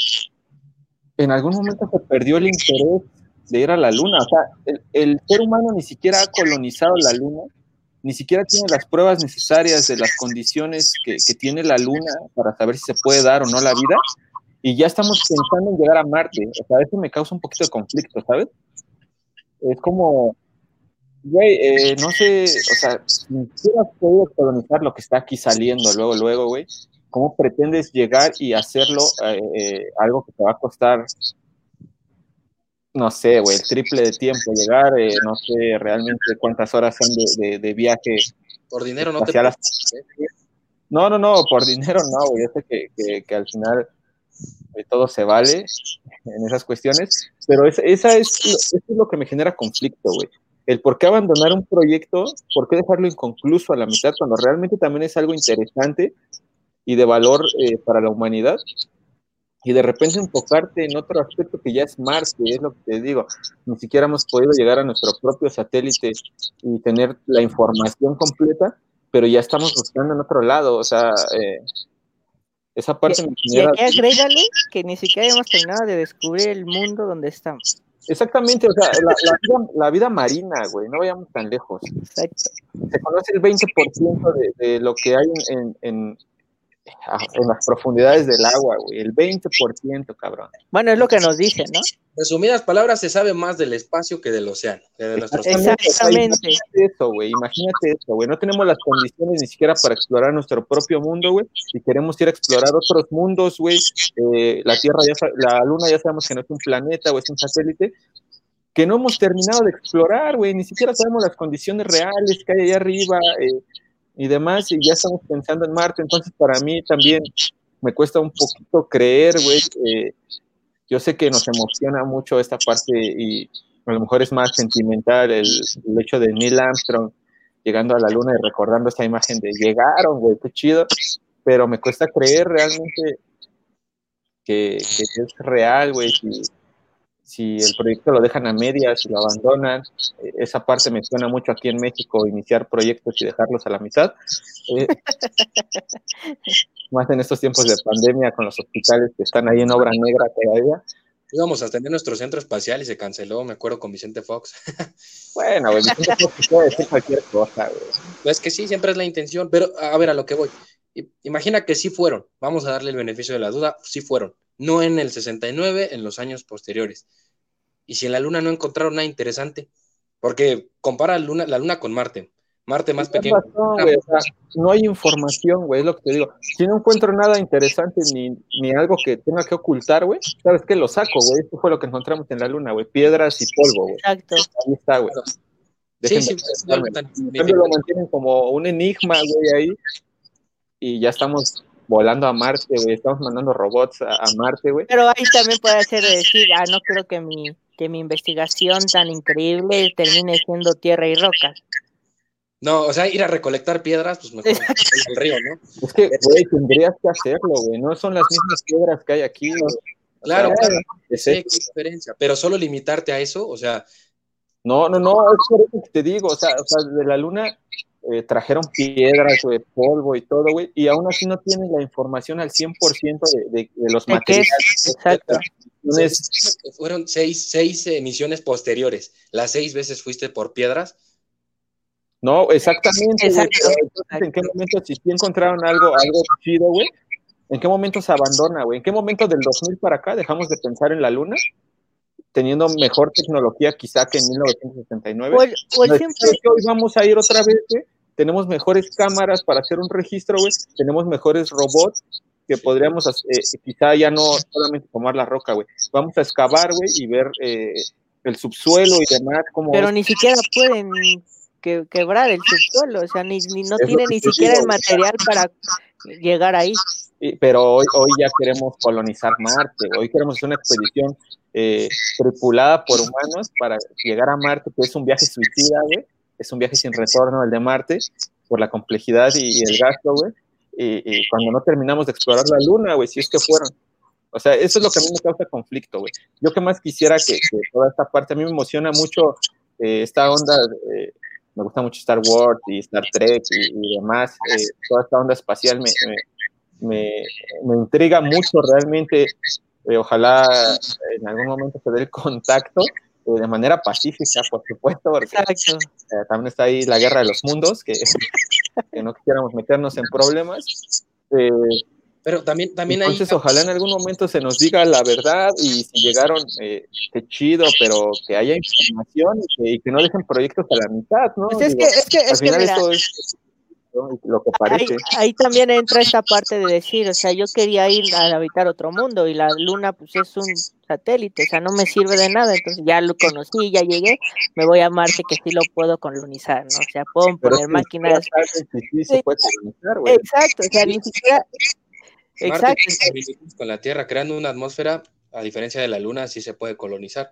en algún momento se perdió el interés de ir a la luna. O sea, el, ser humano ni siquiera ha colonizado la luna, ni siquiera tiene las pruebas necesarias de las condiciones que, tiene la luna para saber si se puede dar o no la vida, y ya estamos pensando en llegar a Marte. O sea, eso me causa un poquito de conflicto, ¿sabes? Es como, güey, eh, no sé, o sea, ni siquiera has podido colonizar lo que está aquí saliendo luego, luego, güey. ¿Cómo pretendes llegar y hacerlo eh, eh, algo que te va a costar no sé, güey, el triple de tiempo llegar, eh, no sé realmente cuántas horas son de, viaje. Por dinero no te No, no, no, por dinero no, güey, yo sé que, al final todo se vale en esas cuestiones, pero esa, esa es, eso es lo que me genera conflicto, güey. El por qué abandonar un proyecto, por qué dejarlo inconcluso a la mitad cuando realmente también es algo interesante y de valor eh, para la humanidad, y de repente enfocarte en otro aspecto que ya es Marte, es lo que te digo, ni siquiera hemos podido llegar a nuestro propio satélite y tener la información completa, pero ya estamos buscando en otro lado, o sea, eh, esa parte me genera... Y agrégale que ni siquiera hemos terminado de descubrir el mundo donde estamos. Exactamente, o sea, la, vida, marina, güey, no vayamos tan lejos. Exacto. Se conoce el 20% de, de, lo que hay en, en las profundidades del agua, güey, el 20%, cabrón. Bueno, es lo que nos dicen, ¿no? Resumidas palabras, se sabe más del espacio que del océano, de nuestros Exactamente. eso, güey, imagínate eso, güey. No tenemos las condiciones ni siquiera para explorar nuestro propio mundo, güey. Si queremos ir a explorar otros mundos, güey, eh, la Tierra, ya, la Luna ya sabemos que no es un planeta o es un satélite, que no hemos terminado de explorar, güey. Ni siquiera sabemos las condiciones reales que hay allá arriba. Eh, y demás, y ya estamos pensando en Marte, entonces para mí también me cuesta un poquito creer, güey, yo sé que nos emociona mucho esta parte y a lo mejor es más sentimental el, hecho de Neil Armstrong llegando a la luna y recordando esta imagen de llegaron, güey, qué chido, pero me cuesta creer realmente que, que es real, güey, si, si el proyecto lo dejan a medias lo abandonan, eh, esa parte me suena mucho aquí en México, iniciar proyectos y dejarlos a la mitad. Eh, más en estos tiempos de pandemia con los hospitales que están ahí en obra negra todavía. Íbamos a tener nuestro centro espacial y se canceló, me acuerdo con Vicente Fox. bueno, güey, Vicente Fox puede decir cualquier cosa, güey. Pues que sí, siempre es la intención, pero a ver a lo que voy. Imagina que sí fueron, vamos a darle el beneficio de la duda, sí fueron no en el 69, en los años posteriores. Y si en la Luna no encontraron nada interesante, porque compara la Luna, la luna con Marte. Marte más pequeño. no hay información, güey, es lo que te digo. Si no encuentro nada interesante ni, ni algo que tenga que ocultar, güey, ¿sabes qué? Lo saco, güey. Esto fue lo que encontramos en la Luna, güey. Piedras y polvo, güey. Exacto. Ahí está, güey. Sí, sí, lo mantienen como un enigma, güey, ahí. Y ya estamos volando a Marte, güey, estamos mandando robots a, Marte, güey. Pero ahí también puede ser decir, ah, no creo que mi, que mi investigación tan increíble termine siendo tierra y roca. No, o sea, ir a recolectar piedras, pues mejor el río, ¿no? Es que, güey, tendrías que hacerlo, güey, no son las mismas piedras que hay aquí, Claro, claro, sí, qué diferencia, pero solo limitarte a eso, o sea... No, no, no, es por eso que te digo, o sea, o sea de la luna eh, trajeron piedras, güey, polvo y todo, güey, y aún así no tienen la información al 100% de, de, de los materiales. Exacto. fueron seis, seis emisiones posteriores. Las seis veces fuiste por piedras. No, exactamente. ¿En qué momento, si encontraron algo, algo chido, güey? ¿En qué momento se abandona, güey? ¿En qué momento del 2000 para acá dejamos de pensar en la luna? teniendo mejor tecnología quizá que en 1969. Pues, pues hoy vamos a ir otra vez, güey, tenemos mejores cámaras para hacer un registro, güey, tenemos mejores robots que podríamos eh, quizá ya no solamente tomar la roca, güey, vamos a excavar, güey, y ver eh, el subsuelo y demás. Como Pero ni siquiera pueden quebrar el subsuelo, o sea, ni, no tienen ni siquiera el material para llegar ahí. pero hoy, hoy ya queremos colonizar Marte, hoy queremos hacer una expedición eh, tripulada por humanos para llegar a Marte, que es un viaje suicida, güey, es un viaje sin retorno el de Marte, por la complejidad y, el gasto, güey. Y, cuando no terminamos de explorar la Luna, güey, si es que fueron. O sea, eso es lo que a mí me causa conflicto, güey. Yo que más quisiera que, toda esta parte, a mí me emociona mucho eh, esta onda, eh, me gusta mucho Star Wars y Star Trek y, demás, eh, toda esta onda espacial me, me, me, me intriga mucho realmente ojalá en algún momento se dé el contacto de manera pacífica, por supuesto, porque eh, también está ahí la guerra de los mundos, que, que no quisiéramos meternos en problemas. pero también, también Entonces, ojalá en algún momento se nos diga la verdad y si llegaron, eh, qué chido, pero que haya información y que, no dejen proyectos a la mitad, ¿no? Pues es, que, es que, es que mira, lo que parece. Ahí, también entra esta parte de decir, o sea, yo quería ir a habitar otro mundo y la luna pues es un satélite, o sea, no me sirve de nada, entonces ya lo conocí, ya llegué, me voy a Marte que sí lo puedo colonizar, ¿no? O sea, puedo poner máquinas. Sí, se puede colonizar, Exacto, o sea, ni siquiera... Exacto. con la Tierra, creando una atmósfera, a diferencia de la Luna, sí se puede colonizar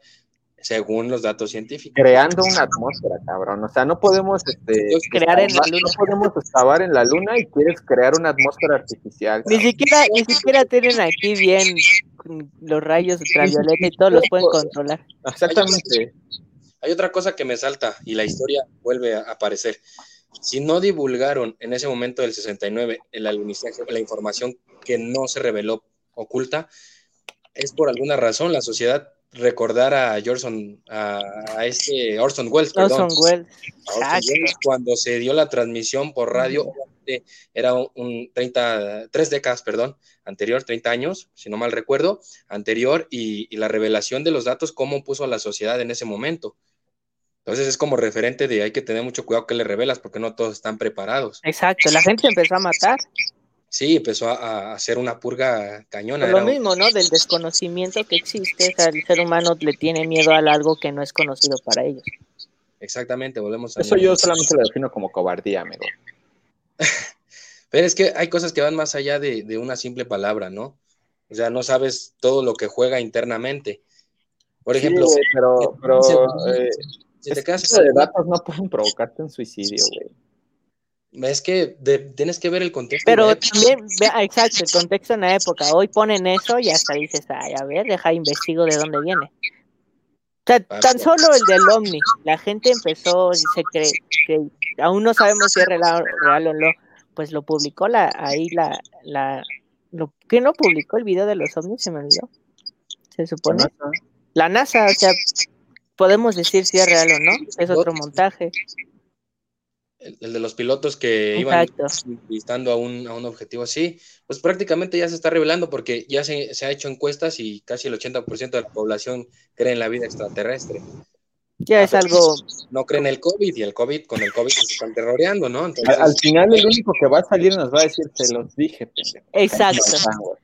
según los datos científicos. Creando una atmósfera, cabrón. O sea, no podemos este, crear en la luna. No podemos excavar en la luna y quieres crear una atmósfera artificial. Ni siquiera, ni siquiera tienen aquí bien los rayos ultravioleta y todos los pueden controlar. Exactamente. Hay otra cosa que me salta y la historia vuelve a aparecer. Si no divulgaron en ese momento del 69 el alunizaje, la información que no se reveló oculta, es por alguna razón la sociedad recordar a Orson, a, este Orson Welles, Orson Welles. cuando se dio la transmisión por radio, era un 30, tres décadas, perdón, anterior, 30 años, si no mal recuerdo, anterior, y, la revelación de los datos, cómo puso a la sociedad en ese momento. Entonces es como referente de hay que tener mucho cuidado que le revelas porque no todos están preparados. Exacto, la gente empezó a matar. Sí, empezó a, hacer una purga cañona. lo mismo, ¿no? Del desconocimiento que existe, o sea, el ser humano le tiene miedo a algo que no es conocido para ellos. Exactamente, volvemos a... Eso yo solamente lo defino como cobardía, amigo. Pero es que hay cosas que van más allá de, una simple palabra, ¿no? O sea, no sabes todo lo que juega internamente. Por ejemplo, pero, pero eh, si te quedas de datos no pueden provocarte un suicidio, güey. Es que tienes que ver el contexto. Pero también, exacto, el contexto en la época. Hoy ponen eso y hasta dices, ay, a ver, deja, investigo de dónde viene. O sea, tan solo el del Omni. La gente empezó, y se cree que aún no sabemos si es real, o no, pues lo publicó la, ahí la, la, lo, ¿qué no publicó el video de los ovnis? Se me olvidó. Se supone. La NASA, o sea, podemos decir si es real o no, es otro montaje el, de los pilotos que iban visitando a un, a un objetivo así, pues prácticamente ya se está revelando porque ya se, se ha hecho encuestas y casi el 80% de la población cree en la vida extraterrestre. Ya es algo. No creen en el COVID y el COVID, con el COVID se están terroreando, ¿no? al, final, el único que va a salir nos va a decir, se los dije, pendejo. Exacto.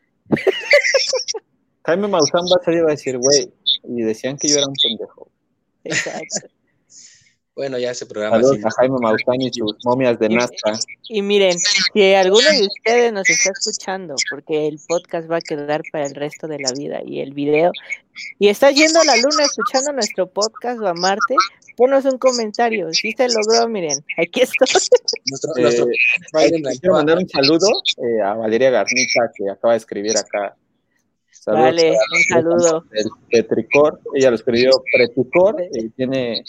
Jaime Maussan va a salir y va a decir, güey, y decían que yo era un pendejo. Exacto. Bueno, ya ese programa. Saludos a Jaime Maussan y sus momias de Nazca. Y miren, si alguno de ustedes nos está escuchando, porque el podcast va a quedar para el resto de la vida y el video, y está yendo a la luna escuchando nuestro podcast o a Marte, ponos un comentario. Si se logró, miren, aquí estoy. Nuestro, eh, quiero mandar un saludo eh, a Valeria Garnica, que acaba de escribir acá. Saludos vale, un saludo. El Petricor, ella lo escribió Preticor, y tiene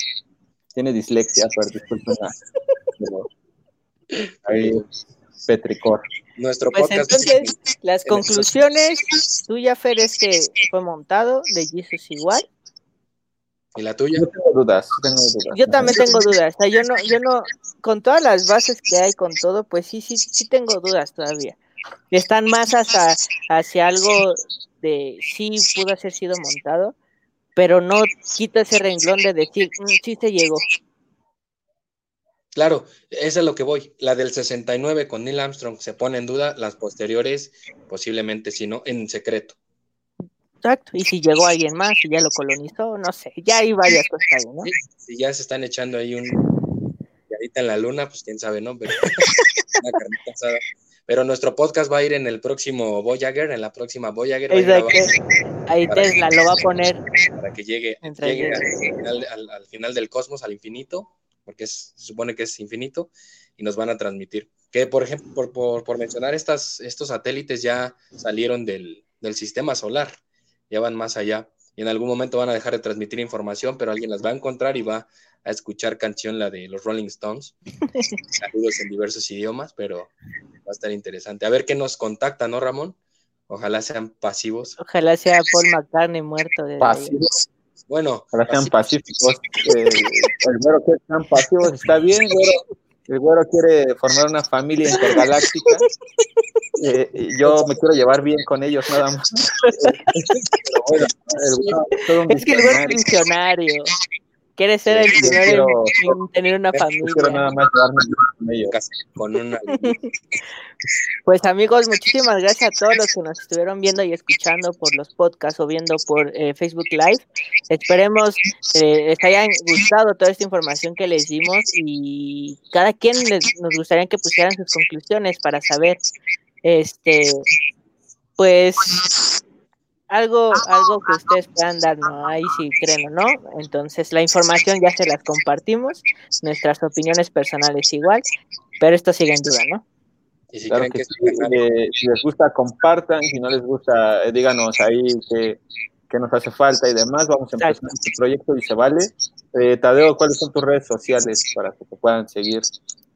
tiene dislexia, pero disculpen. Ahí, Petricor. Nuestro pues entonces, las conclusiones tuya, Fer, es que fue montado, de Jesus igual. ¿Y la tuya? Yo tengo dudas, tengo dudas. Yo también tengo dudas. O sea, yo no, yo no, con todas las bases que hay, con todo, pues sí, sí, sí tengo dudas todavía. Están más hasta hacia algo de sí pudo haber sido montado, pero no quita ese renglón de decir, mm, sí se llegó. Claro, es lo que voy. La del 69 con Neil Armstrong se pone en duda, las posteriores posiblemente, si no, en secreto. Exacto, y si llegó alguien más y ya lo colonizó, no sé, ya hay varias cosas ahí, ¿no? si ya se están echando ahí un ahorita en la luna, pues quién sabe, ¿no? Pero, una carnita asada. Pero nuestro podcast va a ir en el próximo Voyager, en la próxima Voyager. Ahí Tesla lo va a poner. Para que llegue, al, final, del cosmos, al infinito, porque se supone que es infinito, y nos van a transmitir. Que, por ejemplo, por, mencionar, estas, estos satélites ya salieron del, del sistema solar, ya van más allá y en algún momento van a dejar de transmitir información, pero alguien las va a encontrar y va a escuchar canción, la de los Rolling Stones. Saludos en diversos idiomas, pero va a estar interesante. A ver qué nos contacta, ¿no, Ramón? Ojalá sean pasivos. Ojalá sea Paul McCartney muerto. De Pasivos. Bueno, Ojalá sean pacíficos. Eh, el güero quiere que sean pasivos, está bien, güero. El güero quiere formar una familia intergaláctica. Eh, y yo me quiero llevar bien con ellos, nada más. Pero bueno, el güero es todo un Es que el güero es visionario. Quiere ser el primero en- tener una Yo quiero familia. nada más con ellos. con una. Pues amigos, muchísimas gracias a todos los que nos estuvieron viendo y escuchando por los podcasts o viendo por eh, Facebook Live. Esperemos eh, les hayan gustado toda esta información que les dimos y cada quien les- nos gustaría que pusieran sus conclusiones para saber, este, pues algo, algo que ustedes puedan darnos ahí si creen o no. Entonces la información ya se las compartimos, nuestras opiniones personales igual, pero esto sigue en duda, ¿no? Y si Claro creen que que, sí, eh, si les gusta, compartan. Si no les gusta, eh, díganos ahí qué, qué nos hace falta y demás. Vamos a empezar Exacto. este proyecto y se vale. Eh, Tadeo, ¿cuáles son tus redes sociales para que te puedan seguir?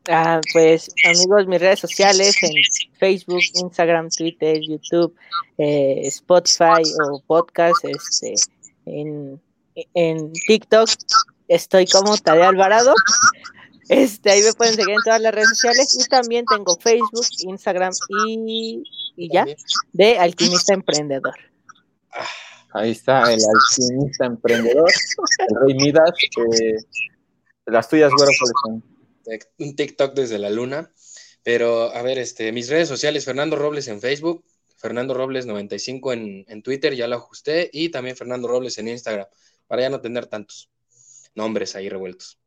Ah, pues amigos, mis redes sociales en Facebook, Instagram, Twitter, YouTube, eh, Spotify o podcast, este, en, en TikTok estoy como Tadeo Alvarado. Este, ahí me pueden seguir en todas las redes sociales y también tengo Facebook, Instagram y, y ya de Alquimista Emprendedor. Ahí está el alquimista emprendedor, el rey Midas. eh, las tuyas, güero, ¿cuáles son? Un TikTok desde la luna. Pero, a ver, este, mis redes sociales, Fernando Robles en Facebook, Fernando Robles 95 en, en Twitter, ya lo ajusté, y también Fernando Robles en Instagram, para ya no tener tantos nombres ahí revueltos.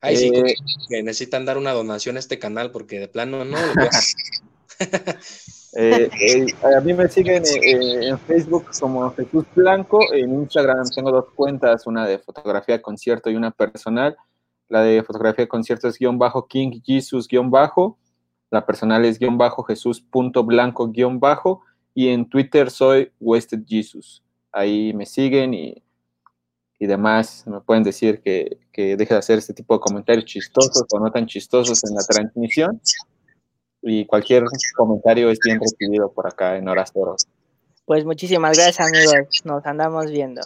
Ahí sí, Eh, que necesitan dar una donación a este canal, porque de plano no. lo Eh, eh, a mí me siguen eh, en Facebook como Jesús Blanco, en Instagram tengo dos cuentas, una de fotografía de concierto y una personal. La de fotografía de concierto es guion bajo King Jesus guion bajo, la personal es guion bajo Jesús punto blanco guion bajo y en Twitter soy Wasted Jesus. Ahí me siguen y, y demás. Me pueden decir que, que deje de hacer este tipo de comentarios chistosos o no tan chistosos en la transmisión y cualquier comentario es bien recibido por acá en Horas Toros. Pues muchísimas gracias amigos, nos andamos viendo.